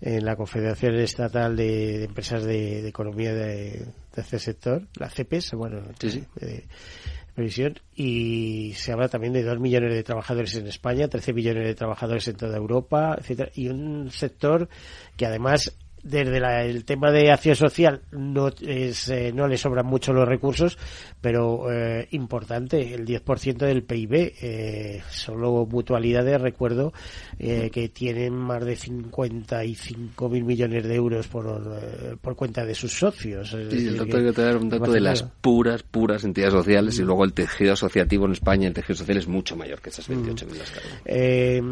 Speaker 1: en la Confederación Estatal de, de Empresas de, de Economía de, de, este sector, la CEPES, bueno,
Speaker 2: sí, sí.
Speaker 1: De, previsión, y se habla también de 2 millones de trabajadores en España, 13 millones de trabajadores en toda Europa, etcétera, y un sector que además desde la, el tema de acción social no es, eh, no le sobran mucho los recursos, pero eh, importante, el 10% del PIB, eh, solo mutualidades, recuerdo, eh, que tienen más de 55 mil millones de euros por, por cuenta de sus socios.
Speaker 2: Sí,
Speaker 1: decir,
Speaker 2: el dato
Speaker 1: que-
Speaker 2: que tener un dato de las puras, puras entidades sociales y
Speaker 1: Mm.
Speaker 2: luego el tejido asociativo en España, el tejido social es mucho mayor que esas 28.000 las cada uno.
Speaker 1: Eh,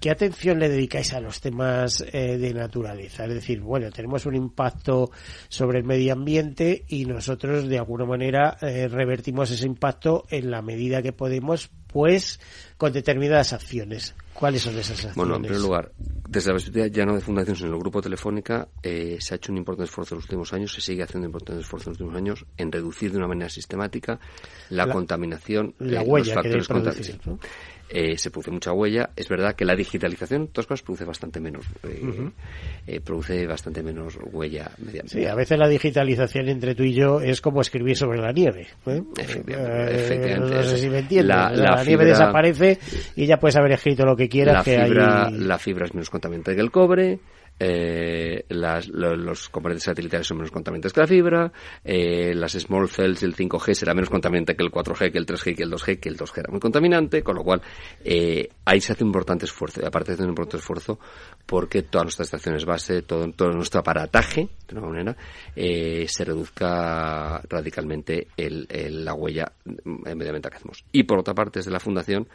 Speaker 1: ¿Qué atención le dedicáis a los temas eh, de naturaleza? Es decir, bueno, tenemos un impacto sobre el medio ambiente y nosotros de alguna manera eh, revertimos ese impacto en la medida que podemos, pues con determinadas acciones. ¿Cuáles son esas acciones?
Speaker 2: Bueno, en primer lugar, desde la perspectiva ya no de Fundación, sino del Grupo Telefónica, eh, se ha hecho un importante esfuerzo en los últimos años, se sigue haciendo un importante esfuerzo en los últimos años en reducir de una manera sistemática la,
Speaker 1: La-
Speaker 2: contaminación,
Speaker 1: la
Speaker 2: eh,
Speaker 1: huella
Speaker 2: los
Speaker 1: que
Speaker 2: factores
Speaker 1: debe producir. ¿no?
Speaker 2: Eh, se produce mucha huella. Es verdad que la digitalización, todas cosas, produce bastante menos, eh, eh, produce bastante menos huella medioambiental.
Speaker 1: Sí, a veces la digitalización entre tú y yo es como escribir sobre la nieve. ¿eh?
Speaker 2: Efectivamente,
Speaker 1: Eh,
Speaker 2: efectivamente.
Speaker 1: No sé si me entiendes.
Speaker 2: La-
Speaker 1: nieve desaparece y ya puedes haber escrito lo que quieras.
Speaker 2: la
Speaker 1: que
Speaker 2: fibra,
Speaker 1: hay...
Speaker 2: la fibra es menos contaminante que el cobre, eh, las- lo- los componentes satelitales son menos contaminantes que la fibra, eh, las small cells y el 5G será menos contaminante que el 4G, que el 3G, que el 2G, que el 2G era muy contaminante, con lo cual eh, ahí se hace un importante esfuerzo, y aparte se hace un importante esfuerzo porque todas nuestras estaciones base, todo, todo nuestro aparataje, de alguna manera, eh, se reduzca radicalmente el, el- la huella medioambiental que hacemos. Y por otra parte, desde la Fundación,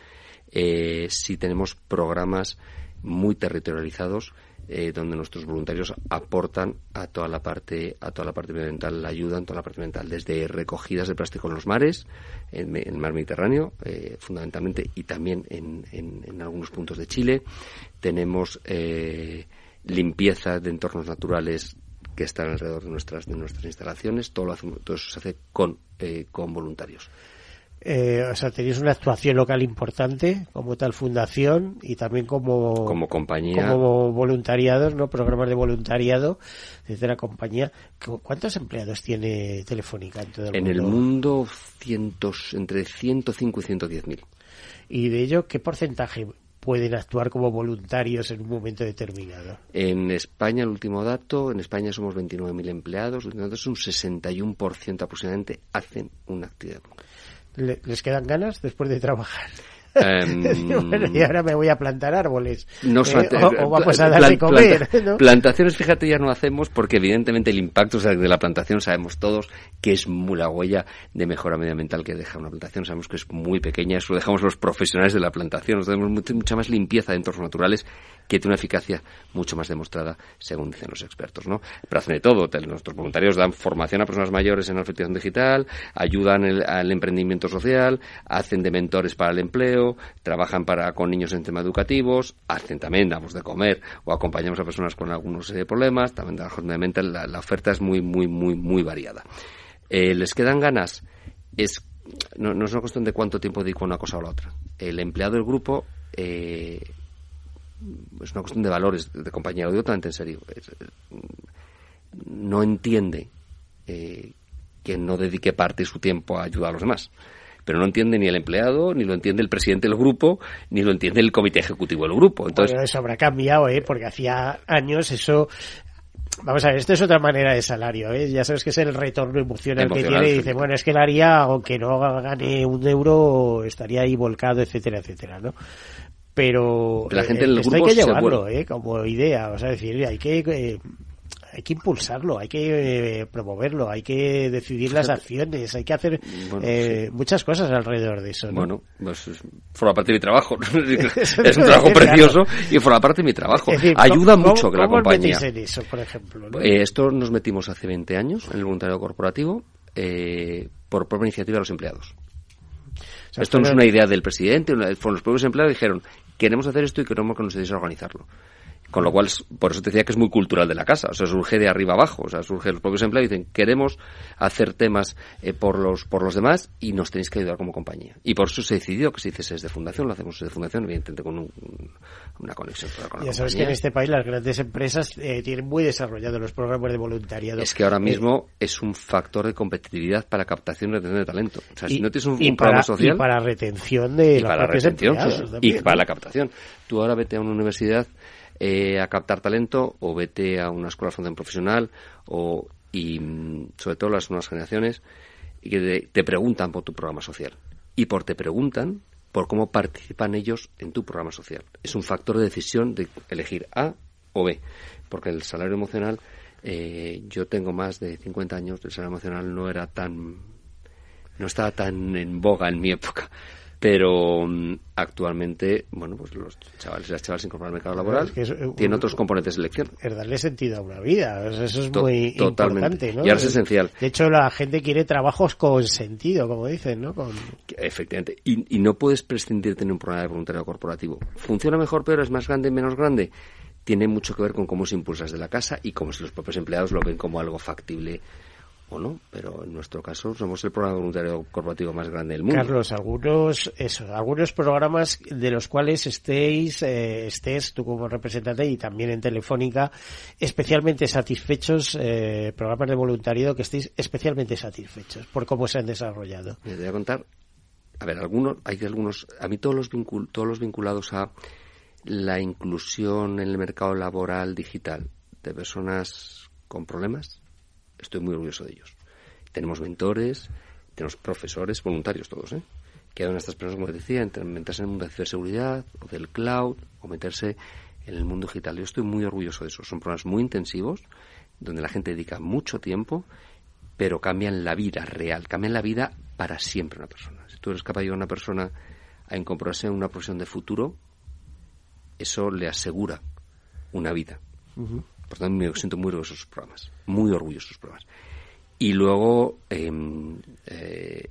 Speaker 2: eh, sí tenemos programas muy territorializados eh, donde nuestros voluntarios aportan a toda la parte a toda la parte medioambiental ayudan toda la parte medioambiental desde recogidas de plástico en los mares en el mar Mediterráneo eh, fundamentalmente y también en, en- en algunos puntos de Chile. Tenemos eh, limpieza de entornos naturales que están alrededor de nuestras de nuestras instalaciones. Todo lo hacemos- todo eso se hace con eh, con voluntarios
Speaker 1: Eh, o sea, tenéis una actuación local importante como tal fundación y también como
Speaker 2: como compañía
Speaker 1: como voluntariados, ¿no? Programas de voluntariado desde la compañía. ¿Cu- ¿Cuántos empleados tiene Telefónica en todo el
Speaker 2: en
Speaker 1: mundo?
Speaker 2: el mundo cientos entre 105 y 110 mil
Speaker 1: Y de ello, ¿qué porcentaje pueden actuar como voluntarios en un momento determinado?
Speaker 2: En España, el último dato, en España somos 29.000 empleados, entonces un 61% aproximadamente hacen una actividad.
Speaker 1: ¿Le- ¿Les quedan ganas después de trabajar?
Speaker 2: Em, [laughs]
Speaker 1: bueno, y ahora me voy a plantar árboles.
Speaker 2: No
Speaker 1: ¿eh? o, o vamos a
Speaker 2: pla-
Speaker 1: dar de
Speaker 2: plan-
Speaker 1: comer.
Speaker 2: planta-
Speaker 1: ¿no? [laughs]
Speaker 2: Plantaciones, fíjate, ya no hacemos porque evidentemente el impacto de la plantación sabemos todos que es muy la huella de mejora medioambiental que deja una plantación. Sabemos que es muy pequeña, eso lo dejamos los profesionales de la plantación. Nosotros tenemos mucha, mucha más limpieza de entornos naturales que tiene una eficacia mucho más demostrada, según dicen los expertos, ¿no? Pero hacen de todo. Nuestros voluntarios dan formación a personas mayores en alfabetización digital, ayudan el- al emprendimiento social, hacen de mentores para el empleo, trabajan para con niños en temas educativos, hacen también, damos de comer o acompañamos a personas con algunos eh, problemas, también medioambiental. la, la oferta es muy, muy, muy, muy variada. Eh, ¿Les quedan ganas? No, no es una cuestión de cuánto tiempo dedico una cosa o la otra. El empleado del grupo eh, es una cuestión de valores de compañía, lo digo totalmente en serio. Es- no entiende eh, que no dedique parte de su tiempo a ayudar a los demás. Pero no entiende ni el empleado, ni lo entiende el presidente del grupo, ni lo entiende el comité ejecutivo del grupo. Entonces,
Speaker 1: Bueno, eso habrá cambiado, ¿eh? Porque hacía años eso... Vamos a ver, esto es otra manera de salario, ¿eh? Ya sabes que es el retorno emocional, que
Speaker 2: Emocional,
Speaker 1: tiene y dice, bueno, es que él haría, aunque no gane un euro, estaría ahí volcado, etcétera, etcétera, ¿no? Pero
Speaker 2: La
Speaker 1: eh,
Speaker 2: gente en el
Speaker 1: esto
Speaker 2: grupo
Speaker 1: hay que llevarlo. ¿eh? Como idea, o sea, decir, hay que... eh, hay que impulsarlo, hay que eh, promoverlo, hay que decidir las acciones, hay que hacer
Speaker 2: Bueno,
Speaker 1: eh, muchas cosas alrededor de eso. ¿no?
Speaker 2: bueno, pues [laughs] es- forma parte de mi trabajo. Es un trabajo precioso y forma parte de mi trabajo.
Speaker 1: Decir,
Speaker 2: Ayuda
Speaker 1: ¿cómo-
Speaker 2: mucho que la
Speaker 1: cómo os
Speaker 2: compañía.
Speaker 1: en eso, por ejemplo? ¿no?
Speaker 2: Eh, esto nos metimos hace 20 años en el voluntariado corporativo eh, por propia iniciativa de los empleados.
Speaker 1: O sea,
Speaker 2: esto no es una idea del presidente, fueron los propios empleados dijeron, queremos hacer esto y queremos que nos ayudéis a organizarlo. Con lo cual, por eso te decía que es muy cultural de la casa, o sea, surge de arriba abajo, o sea, surge los propios empleados y dicen, queremos hacer temas eh, por los por los demás y nos tenéis que ayudar como compañía. Y por eso se decidió que se hiciese desde fundación, lo hacemos desde fundación, evidentemente con una conexión con la
Speaker 1: Ya sabes que en este país las grandes empresas eh, tienen muy desarrollados los programas de voluntariado.
Speaker 2: Es que ahora mismo es un factor de competitividad para captación y retención de talento. O sea,
Speaker 1: y,
Speaker 2: si no tienes un, programa social...
Speaker 1: Y para retención de
Speaker 2: y
Speaker 1: los
Speaker 2: para retención, sí, y para la captación. Tú ahora vete a una universidad eh, a captar talento o vete a una escuela de formación profesional o y mm, sobre todo las nuevas generaciones y que te, te preguntan por tu programa social y por te preguntan por cómo participan ellos en tu programa social. Es un factor de decisión de elegir A o B, porque el salario emocional, eh, yo tengo más de 50 años, el salario emocional no era tan, no estaba tan en boga en mi época. Pero mm, actualmente, bueno, pues los chavales y las chavales se incorporan al mercado laboral,
Speaker 1: Es que es, eh,
Speaker 2: tienen otros componentes de selección.
Speaker 1: Es darle sentido a una vida. Eso es
Speaker 2: To-
Speaker 1: muy
Speaker 2: totalmente.
Speaker 1: importante, ¿no?
Speaker 2: Y ahora es esencial.
Speaker 1: De hecho, la gente quiere trabajos con sentido, como dicen, ¿no? Con...
Speaker 2: Efectivamente. Y, y no puedes prescindir de tener un programa de voluntariado corporativo. ¿Funciona mejor, peor, es más grande, menos grande? Tiene mucho que ver con cómo se impulsa desde la casa y cómo si los propios empleados lo ven como algo factible o no. Pero en nuestro caso somos el programa de voluntariado corporativo más grande del mundo.
Speaker 1: Carlos, algunos, eso, algunos programas de los cuales estéis, eh, estés tú como representante y también en Telefónica, especialmente satisfechos, eh, programas de voluntariado que estéis especialmente satisfechos por cómo se han desarrollado.
Speaker 2: Te voy a contar. A ver, algunos, hay algunos, a mí todos los, vincul- todos los vinculados a la inclusión en el mercado laboral digital de personas con problemas, estoy muy orgulloso de ellos. Tenemos mentores, tenemos profesores, voluntarios todos, ¿eh? Que a estas personas, como te decía, entre meterse en el mundo de ciberseguridad o del cloud o meterse en el mundo digital. Yo estoy muy orgulloso de eso. Son programas muy intensivos, donde la gente dedica mucho tiempo, pero cambian la vida real, cambian la vida para siempre una persona. Si tú eres capaz de ayudar a una persona a incorporarse en una profesión de futuro, eso le asegura una vida. Por tanto, me siento muy orgulloso de esos programas, muy orgulloso de esos programas. Y luego, eh, eh,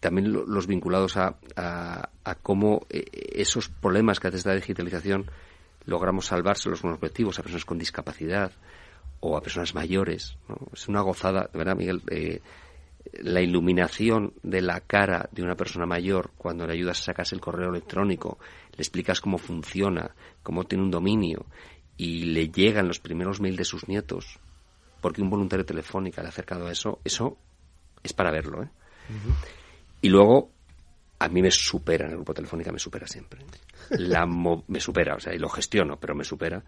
Speaker 2: también lo- los vinculados a, cómo eh, esos problemas que hace esta digitalización logramos salvárselos con los colectivos a personas con discapacidad o a personas mayores. Es una gozada, de verdad, Miguel. eh, la iluminación de la cara de una persona mayor cuando le ayudas a sacarse el correo electrónico, le explicas cómo funciona, cómo tiene un dominio y le llegan los primeros mails de sus nietos porque un voluntario telefónica le ha acercado a eso, eso es para verlo. ¿eh? Y luego, a mí me supera, en el grupo telefónica me supera siempre. La mo- [laughs] me supera, o sea, y lo gestiono, pero me supera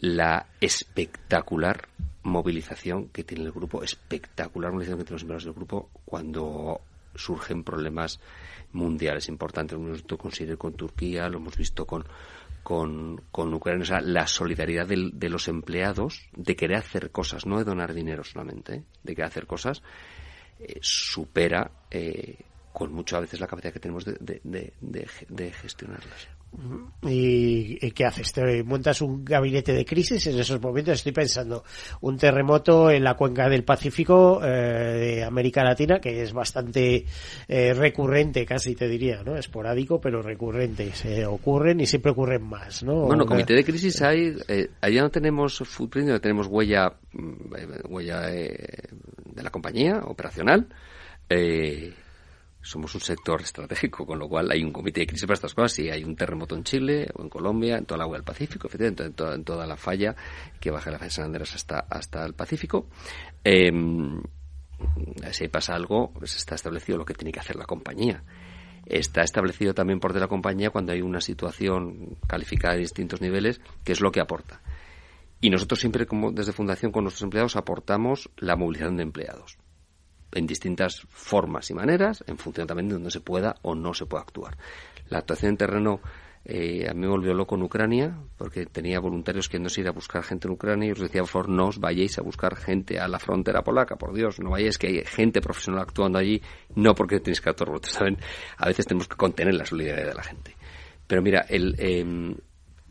Speaker 2: la espectacular movilización que tiene el grupo, espectacular movilización que tienen los miembros del grupo cuando surgen problemas mundiales importantes. Lo hemos visto con Siria con Turquía, lo hemos visto con, con, con Ucrania. O sea, la solidaridad de los empleados de querer hacer cosas, no de donar dinero solamente, ¿eh? de querer hacer cosas, eh, supera eh, con mucho a veces la capacidad que tenemos de- de gestionarlas.
Speaker 1: ¿Y, y qué haces? ¿Te montas un gabinete de crisis en esos momentos? Estoy pensando, un terremoto en la cuenca del Pacífico eh, de América Latina, que es bastante eh, recurrente, casi te diría, ¿no? Esporádico, pero recurrente. Se ocurren y siempre ocurren más, ¿no?
Speaker 2: Bueno,
Speaker 1: Una-
Speaker 2: comité de crisis hay, eh, allá no tenemos footprint, no tenemos huella, mm, huella eh, de la compañía operacional. Eh, somos un sector [laughs] estratégico, con lo cual hay un comité de crisis para estas cosas. Si hay un terremoto en Chile o en Colombia, en toda la agua del Pacífico, efectivamente, en toda, la falla que baja de la falla de San Andrés hasta, hasta el Pacífico. Eh, si pasa algo, pues está establecido lo que tiene que hacer la compañía. Está establecido también por de la compañía cuando hay una situación calificada de distintos niveles, que es lo que aporta. Y nosotros siempre, como desde Fundación, con nuestros empleados, aportamos la movilización de empleados en distintas formas y maneras, en función también de donde se pueda o no se pueda actuar. La actuación en terreno eh, a mí me volvió loco en Ucrania, porque tenía voluntarios que no se ir a buscar gente en Ucrania y os decía, por favor, no os vayáis a buscar gente a la frontera polaca, por Dios, no vayáis, que hay gente profesional actuando allí, no porque tenéis que actuar vosotros, [laughs] ¿saben? A veces tenemos que contener la solidaridad de la gente. Pero mira, el, eh,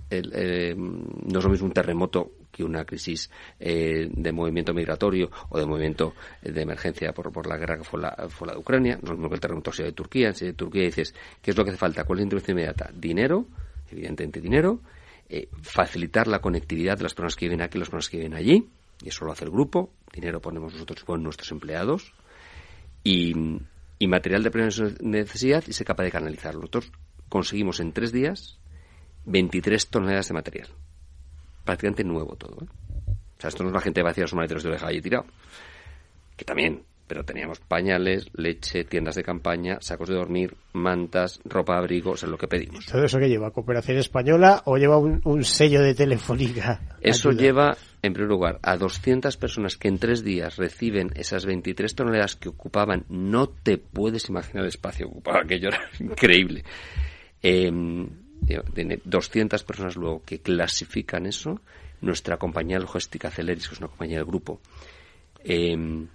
Speaker 2: el, eh, no es lo mismo un terremoto que una crisis eh, de movimiento migratorio o de movimiento de emergencia por, por la guerra que fue la, de Ucrania. Lo mismo que el terremoto de Turquía. Si de Turquía dices, ¿qué es lo que hace falta? ¿Cuál es la intervención inmediata? Dinero, evidentemente dinero, eh, facilitar la conectividad de las personas que viven aquí y las personas que viven allí, y eso lo hace el grupo, dinero ponemos nosotros con nuestros empleados, y, material de primera necesidad y se capaz de canalizarlo. Nosotros conseguimos en tres días 23 toneladas de material. Prácticamente nuevo todo. ¿eh? O sea, esto no es la gente vacía los maleteros de oreja allí tirado. Que también, pero teníamos pañales, leche, tiendas de campaña, sacos de dormir, mantas, ropa, abrigo, o sea, lo que pedimos.
Speaker 1: ¿Todo eso que lleva? ¿Cooperación española o lleva un, sello de telefónica?
Speaker 2: Eso lleva, en primer lugar, a 200 personas que en tres días reciben esas 23 toneladas que ocupaban. No te puedes imaginar el espacio que ocupaba, aquello era [laughs] increíble. Em, tiene 200 personas luego que clasifican eso. Nuestra compañía logística Celeris, que es una compañía del grupo, em,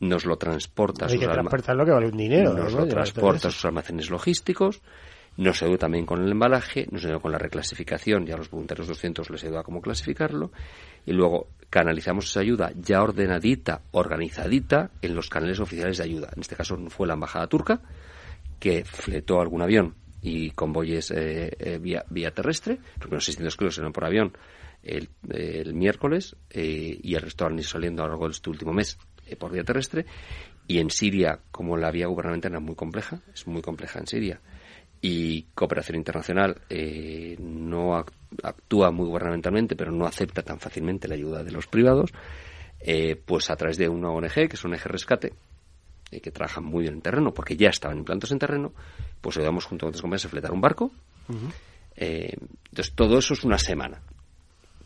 Speaker 2: nos lo transporta.
Speaker 1: Hay que transportar que vale un dinero.
Speaker 2: Nos lo transporta a sus almacenes logísticos. Nos ayuda también con el embalaje, nos ayuda con la reclasificación, ya a los voluntarios 200 les ayuda a cómo clasificarlo, y luego canalizamos esa ayuda ya ordenadita, organizadita, en los canales oficiales de ayuda. En este caso fue la Embajada Turca, que fletó algún avión y convoyes eh, eh, vía, vía, terrestre, los primeros 600 kilos eran por avión el, el miércoles eh, y el resto han ido saliendo a lo largo de este último mes por vía terrestre. Y en Siria, como la vía gubernamental era muy compleja, es muy compleja en Siria, y cooperación internacional no actúa muy gubernamentalmente, pero no acepta tan fácilmente la ayuda de los privados, pues a través de una ONG, que es ONG Rescate, que trabajan muy bien en terreno, porque ya estaban implantados en terreno, pues ayudamos junto con otras compañías a fletar un barco. Eh, entonces, todo eso es una semana.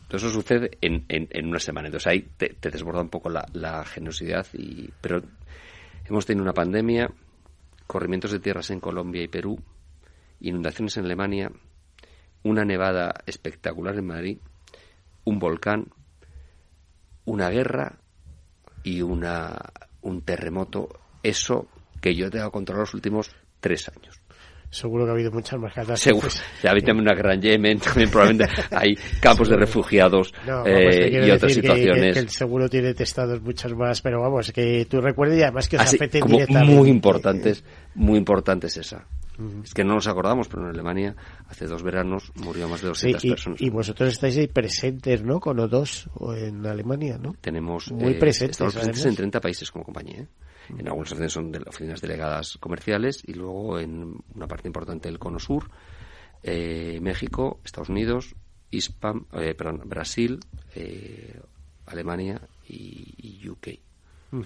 Speaker 2: Todo eso sucede en, en, una semana. Entonces, ahí te, desborda un poco la, generosidad. Y, pero hemos tenido una pandemia, corrimientos de tierras en Colombia y Perú, inundaciones en Alemania, una nevada espectacular en Madrid, un volcán, una guerra y una, un terremoto. Eso que yo tengo controlado los últimos tres años
Speaker 1: seguro que ha habido muchas más catástrofes.
Speaker 2: Seguro. Ha habido también una gran Yemen, también probablemente [laughs] hay campos de refugiados eh, y otras situaciones.
Speaker 1: Que, el seguro tiene testados muchas más, pero vamos, que tú recuerdes y además que os
Speaker 2: Así,
Speaker 1: afecten
Speaker 2: como Muy importantes, muy importantes esa. Es que no nos acordamos, pero en Alemania hace dos veranos murió más de 200
Speaker 1: y,
Speaker 2: personas.
Speaker 1: Y vosotros estáis ahí presentes, ¿no? Con O2 o en Alemania, ¿no?
Speaker 2: Tenemos
Speaker 1: muy eh, presentes,
Speaker 2: estamos presentes en 30 países como compañía. ¿eh? En algunas ocasiones son de oficinas delegadas comerciales y luego en una parte importante del Cono Sur, eh, México, Estados Unidos, Hispam, eh, perdón, Brasil, eh, Alemania y, y UK. Mm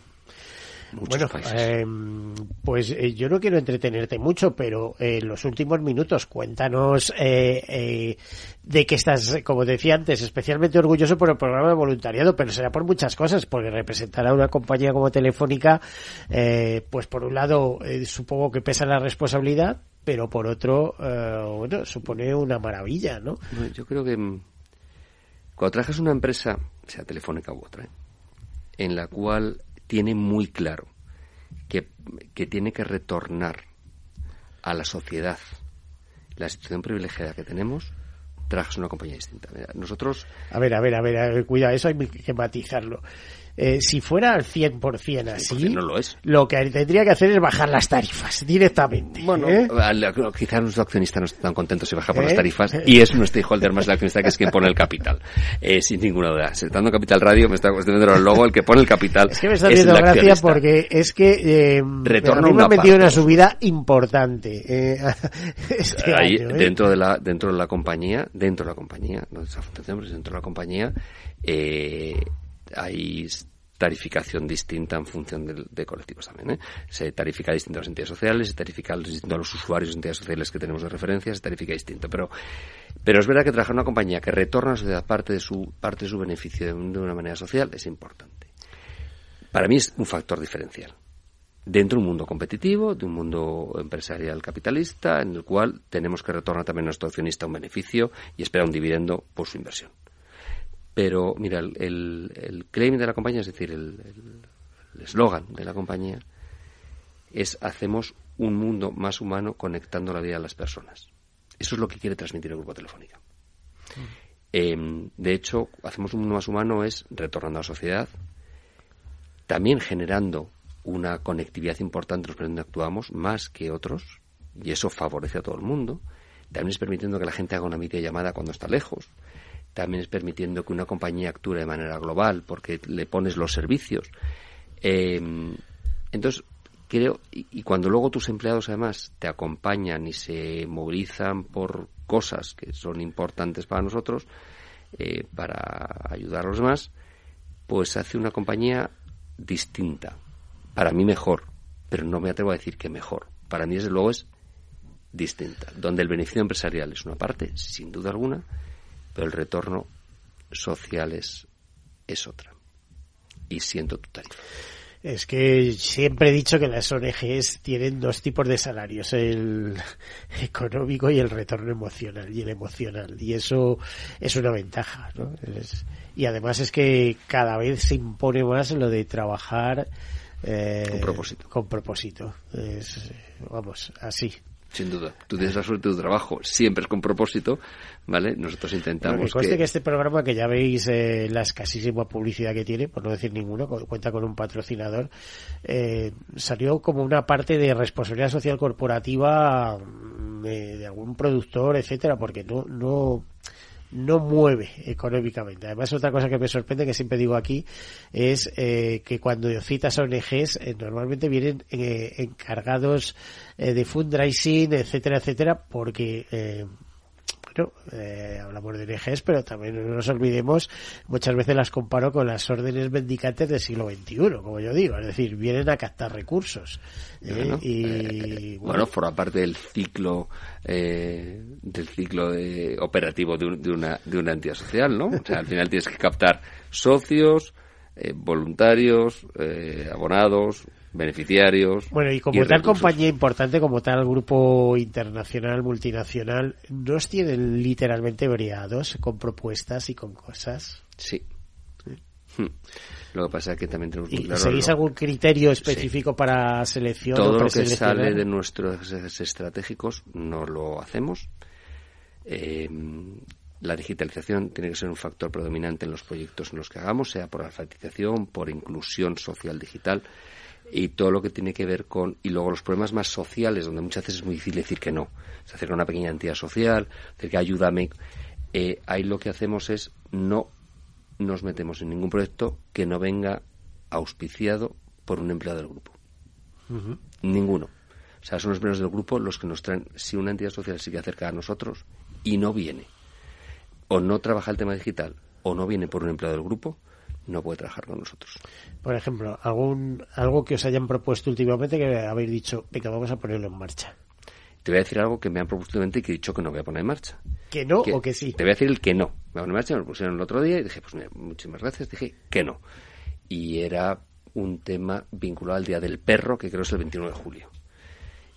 Speaker 1: bueno, em, pues eh, yo no quiero entretenerte mucho, pero en eh, los últimos minutos cuéntanos eh, de que estás, como decía antes, especialmente orgulloso por el programa de voluntariado, pero será por muchas cosas, porque representar a una compañía como Telefónica, pues por un lado supongo que pesa la responsabilidad, pero por otro, bueno, supone una maravilla, ¿no?
Speaker 2: Yo creo que mm, cuando trabajas una empresa, sea Telefónica u otra, en la cual tiene muy claro que, que tiene que retornar a la sociedad la situación privilegiada que tenemos, trabajas una compañía distinta. Nosotros...
Speaker 1: A ver, a ver, a ver, a ver cuidado, eso hay que matizarlo. Eh, si fuera al 100% así,
Speaker 2: no lo, es.
Speaker 1: lo que tendría que hacer es bajar las tarifas directamente.
Speaker 2: Bueno, ¿eh? quizás los accionistas no están tan contentos si baja por las ¿Eh? tarifas [laughs] y es un stakeholder más el accionista que es quien pone el capital. sin ninguna duda. Sentando Capital Radio, me está cuestionando el logo, el que pone el capital.
Speaker 1: Es que me está haciendo gracia porque es que
Speaker 2: Retorna
Speaker 1: una
Speaker 2: ha
Speaker 1: metido una subida importante. [laughs]
Speaker 2: Este Ahí, dentro de la dentro de la compañía, dentro de la compañía, no de esa fundación, pero dentro de la compañía, hay tarificación distinta en función de, colectivos también. ¿eh? Se tarifica distinto a las entidades sociales, se tarifica distinto a los usuarios de entidades sociales que tenemos de referencia, se tarifica distinto. Pero, pero es verdad que trabajar en una compañía que retorna a la sociedad parte de su, parte de su beneficio de, una manera social es importante. Para mí es un factor diferencial. Dentro de un mundo competitivo, de un mundo empresarial capitalista, en el cual tenemos que retornar también a nuestro accionista un beneficio y esperar un dividendo por su inversión. Pero, mira, el, el, claim de la compañía, es decir, el eslogan de la compañía, es hacemos un mundo más humano conectando la vida a las personas. Eso es lo que quiere transmitir el Grupo Telefónica. Mm. Em, de hecho, hacemos un mundo más humano es retornando a la sociedad, también generando una conectividad importante los donde actuamos, más que otros, y eso favorece a todo el mundo, también es permitiendo que la gente haga una videollamada cuando está lejos, también es permitiendo que una compañía actúe de manera global porque le pones los servicios. Eh, entonces, creo, y, cuando luego tus empleados además te acompañan y se movilizan por cosas que son importantes para nosotros, eh, para ayudar a los demás, pues hace una compañía distinta. Para mí mejor, pero no me atrevo a decir que mejor. Para mí, desde luego, es distinta, donde el beneficio empresarial es una parte, sin duda alguna, pero el retorno social es, es otra. Y siento tu tarifa.
Speaker 1: Es que siempre he dicho que las ONGs tienen dos tipos de salarios, el [laughs] económico y el retorno emocional, y el emocional. Y eso es una ventaja, ¿no? y además es que cada vez se impone más lo de trabajar
Speaker 2: eh, con propósito.
Speaker 1: Con propósito. vamos, así.
Speaker 2: Sin duda. Tú tienes la suerte de tu trabajo, siempre es con propósito, ¿vale? Nosotros intentamos
Speaker 1: que... que este programa, que ya veis eh, la escasísima publicidad que tiene, por no decir ninguno, cuenta con un patrocinador, eh, salió como una parte de responsabilidad social corporativa mm, de, algún productor, etcétera, porque no, no no mueve económicamente. Además, otra cosa que me sorprende, que siempre digo aquí, es eh, que cuando citas ONGs, eh, normalmente vienen eh, encargados de fundraising, etcétera, etcétera, porque bueno, eh, hablamos de ONGs, pero también no nos olvidemos, muchas veces las comparo con las órdenes mendicantes del siglo XXI, como yo digo, es decir, vienen a captar recursos.
Speaker 2: ¿eh? y, eh, bueno, forma parte del ciclo del ciclo de, operativo de, una, de una entidad social, ¿no? O sea, al final tienes que captar socios, voluntarios, abonados, beneficiarios.
Speaker 1: Bueno, y como tal compañía importante, como tal grupo internacional, multinacional, ¿nos tienen literalmente briados con propuestas y con cosas?
Speaker 2: Sí. Hmm. Lo que pasa es que también tenemos
Speaker 1: ¿Y ¿Seguís algún criterio específico para selección?
Speaker 2: Todo lo que sale de nuestros estratégicos no lo hacemos. Eh, la digitalización tiene que ser un factor predominante en los proyectos en los que hagamos, sea por alfabetización, por inclusión social digital y todo lo que tiene que ver con y luego los problemas más sociales donde muchas veces es muy difícil decir que no. Se acerca a una pequeña entidad social decir que ayúdame. Eh, ahí lo que hacemos es no nos metemos en ningún proyecto que no venga auspiciado por un empleado del grupo. Ninguno. O sea son los empleados del grupo los que nos traen si una entidad social sigue acerca a nosotros y no viene o no trabaja el tema digital o no viene por un empleado del grupo no puede trabajar con nosotros.
Speaker 1: Por ejemplo, algún algo que os hayan propuesto últimamente que habéis dicho, venga, vamos a ponerlo en marcha.
Speaker 2: Te voy a decir algo que me han propuesto últimamente y que he dicho que no voy a poner en marcha.
Speaker 1: ¿Que no o que sí?
Speaker 2: Te voy a decir el que no. Me voy a poner en marcha, me lo pusieron el otro día y dije, pues mira, muchísimas gracias, dije que no. Y era un tema vinculado al Día del Perro, que creo es el 29 de julio.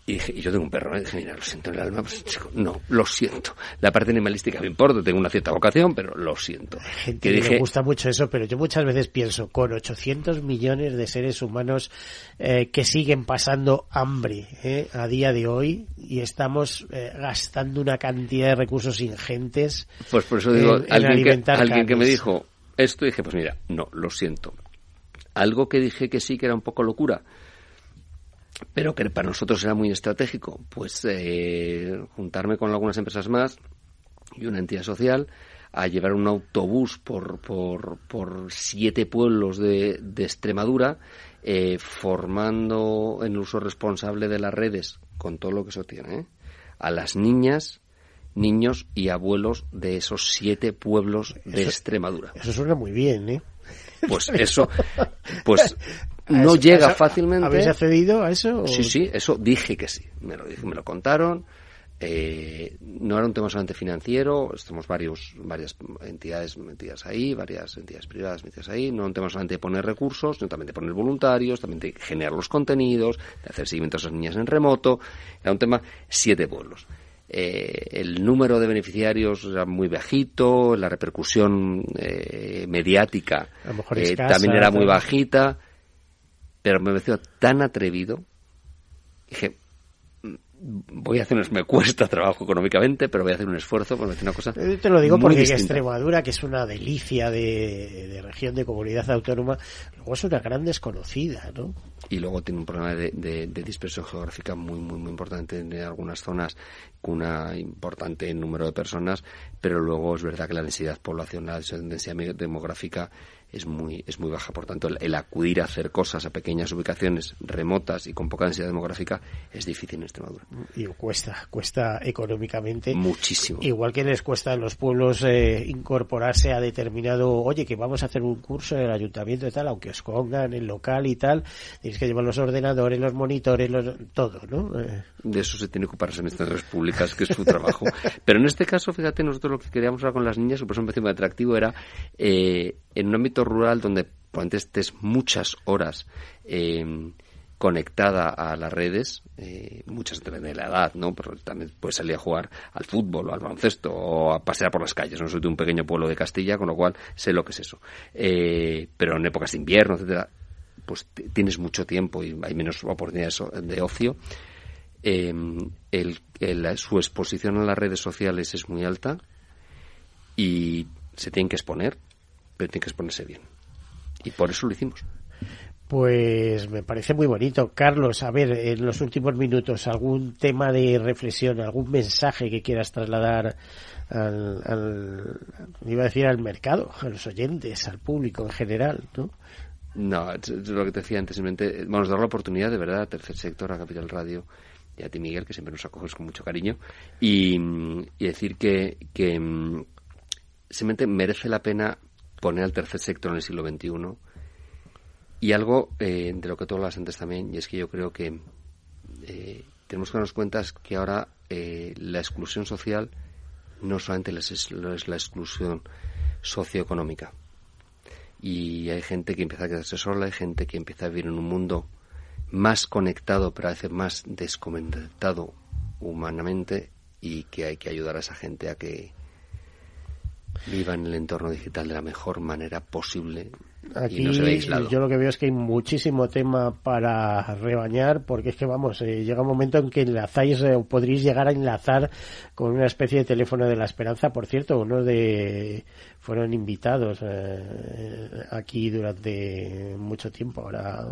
Speaker 2: Y, dije, y yo tengo un perro, ¿eh? dije, mira, lo siento en el alma, pues, chico, no, lo siento. La parte animalística me importa, tengo una cierta vocación, pero lo siento.
Speaker 1: Gente que me gusta mucho eso, pero yo muchas veces pienso, con 800 millones de seres humanos eh, que siguen pasando hambre eh, a día de hoy y estamos eh, gastando una cantidad de recursos ingentes.
Speaker 2: Pues por eso digo, alguien, que, alguien que me dijo esto, dije, pues mira, no, lo siento. Algo que dije que sí que era un poco locura pero que para nosotros era muy estratégico, pues eh, juntarme con algunas empresas más y una entidad social a llevar un autobús por, por, por siete pueblos de, de Extremadura, eh, formando en uso responsable de las redes, con todo lo que eso tiene, ¿eh? a las niñas, niños y abuelos de esos siete pueblos de Extremadura.
Speaker 1: Eso suena muy bien, ¿eh? [laughs]
Speaker 2: Pues eso, pues no llega fácilmente.
Speaker 1: ¿Habéis accedido a eso?
Speaker 2: Sí, sí, eso dije que sí. Me lo, me lo contaron. Eh, no era un tema solamente financiero, estamos varios, varias entidades metidas ahí, varias entidades privadas metidas ahí, no era un tema solamente de poner recursos, sino también de poner voluntarios, también de generar los contenidos, de hacer seguimiento a esas niñas en remoto, era un tema siete pueblos. Eh, el número de beneficiarios era muy bajito, la repercusión eh, mediática también era muy bajita pero me pareció tan atrevido. Dije, voy a hacer un, me cuesta trabajo económicamente, pero voy a hacer un esfuerzo por una cosa.
Speaker 1: Eh, te lo digo porque Extremadura, que es una delicia de, región, de comunidad autónoma, luego es una gran desconocida, ¿no?
Speaker 2: Y luego tiene un problema de, de, dispersión geográfica muy, muy, muy importante en algunas zonas con un importante número de personas, pero luego es verdad que la densidad poblacional, la densidad demográfica es muy, es muy baja. Por tanto, el, acudir a hacer cosas a pequeñas ubicaciones remotas y con poca densidad demográfica es difícil en Extremadura.
Speaker 1: Y cuesta, cuesta económicamente.
Speaker 2: Muchísimo.
Speaker 1: Igual que les cuesta a los pueblos eh, incorporarse a determinado, oye, que vamos a hacer un curso en el ayuntamiento y tal, aunque os pongan el local y tal, tienes que llevar los ordenadores, los monitores, todo, ¿no?
Speaker 2: Eh. De eso se tiene que ocuparse en estas públicas, que es su trabajo. [laughs] Pero en este caso, fíjate, nosotros lo que queríamos hablar con las niñas, me parece muy atractivo, era eh, en un ámbito rural donde probablemente estés muchas horas eh, conectada a las redes, eh, muchas depende de la edad, ¿no? Pero también puedes salir a jugar al fútbol o al baloncesto o a pasear por las calles. No soy de un pequeño pueblo de Castilla, con lo cual sé lo que es eso. Eh, pero en épocas de invierno, etcétera, pues tienes mucho tiempo y hay menos oportunidades de ocio. su exposición a las redes sociales es muy alta y se tienen que exponer pero tiene que exponerse bien. Y por eso lo hicimos.
Speaker 1: Pues me parece muy bonito. Carlos, a ver, en los últimos minutos, ¿algún tema de reflexión, algún mensaje que quieras trasladar al, iba a decir al mercado, a los oyentes, al público en general, ¿no?
Speaker 2: No, es lo que te decía antes, simplemente, vamos a dar la oportunidad de verdad al tercer sector, a Capital Radio y a ti, Miguel, que siempre nos acoges con mucho cariño, y, decir que, que mm, simplemente merece la pena poner al tercer sector en el siglo XXI. Y algo eh, de lo que tú hablas antes también, y es que yo creo que eh, tenemos que darnos cuenta que ahora eh, la exclusión social no solamente es, la exclusión socioeconómica. Y hay gente que empieza a quedarse sola, hay gente que empieza a vivir en un mundo más conectado, pero a veces más desconectado humanamente, y que hay que ayudar a esa gente a que, viva en el entorno digital de la mejor manera posible
Speaker 1: Aquí yo lo que veo es que hay muchísimo tema para rebañar, porque es que vamos, eh, llega un momento en que enlazáis eh, o podréis llegar a enlazar con una especie de teléfono de la esperanza. Por cierto, uno de fueron invitados eh, aquí durante mucho tiempo. Ahora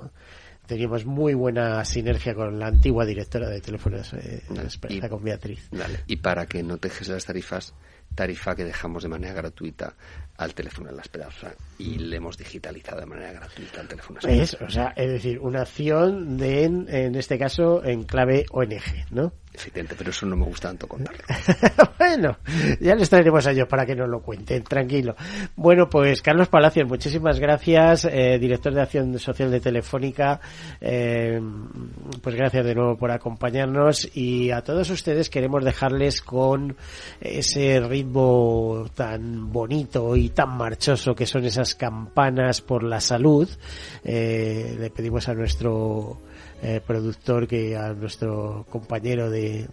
Speaker 1: teníamos muy buena sinergia con la antigua directora de teléfonos de la esperanza, con Beatriz.
Speaker 2: Y para que no tejes las tarifas, tarifa que dejamos de manera gratuita al teléfono de la esperanza y le hemos digitalizado de manera gratuita al teléfono
Speaker 1: de la esperanza. Es, o sea, es decir, una acción de, en, en este caso, en clave ONG, ¿no?
Speaker 2: Efectivamente, pero eso no me gusta tanto contarlo. [laughs]
Speaker 1: bueno, ya les traeremos a ellos para que nos lo cuenten, tranquilo. Bueno, pues Carlos Palacios, muchísimas gracias, eh, director de Acción Social de Telefónica. Eh, pues gracias de nuevo por acompañarnos y a todos ustedes queremos dejarles con ese ritmo tan bonito y tan marchoso que son esas campanas por la salud. Eh, le pedimos a nuestro eh, productor que a nuestro compañero de,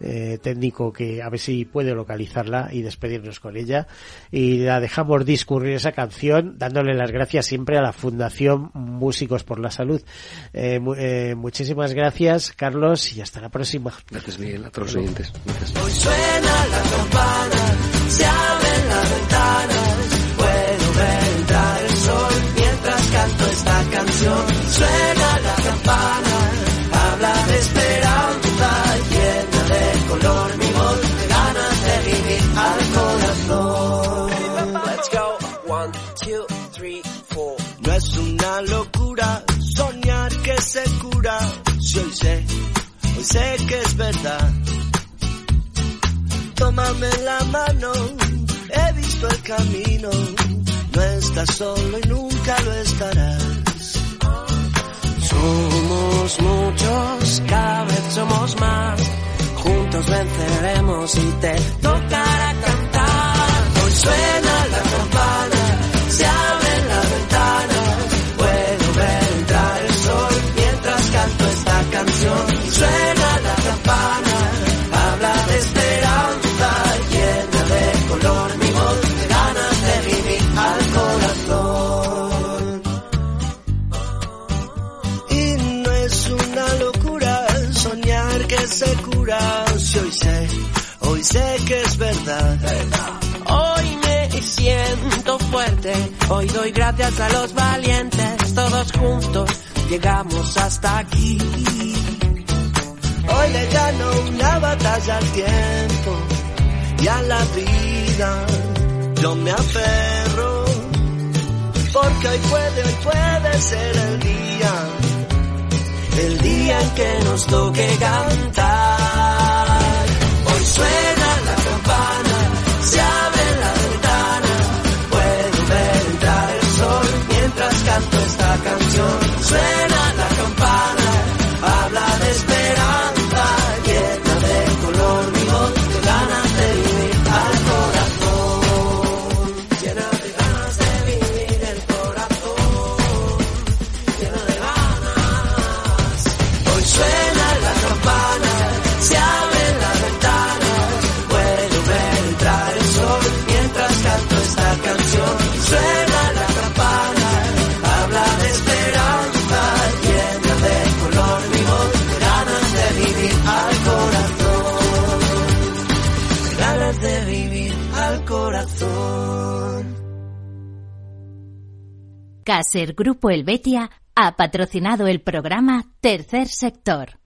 Speaker 1: eh, técnico que a ver si puede localizarla y despedirnos con ella. Y la dejamos discurrir esa canción dándole las gracias siempre a la Fundación Músicos por la Salud. Eh, muchísimas gracias Carlos y hasta la próxima.
Speaker 2: Gracias Miguel. A todos los oyentes
Speaker 3: hoy suena la campana ventanas puedo ver entrar el sol mientras canto esta canción suena habla de esperanza, llena de color mi voz, de ganas de vivir al corazón. Let's go, one, two, three, four. No es una locura soñar que se cura, si hoy sé, hoy sé que es verdad. Tómame la mano, el camino, no estás solo y nunca lo estarás. Somos muchos, cada vez somos más. Juntos venceremos y te tocará cantar. Hoy suena la campana, se abre la ventana. Puedo ver entrar el sol mientras canto esta canción. Suena Hoy doy gracias a los valientes, todos juntos llegamos hasta aquí. Hoy le gano una batalla al tiempo y a la vida. Yo me aferro porque hoy puede, hoy puede ser el día, el día en que nos toque cantar. Hoy suena la campana, se canto esta canción. Suena la campana,
Speaker 4: Caser Grupo Helvetia ha patrocinado el programa Tercer Sector.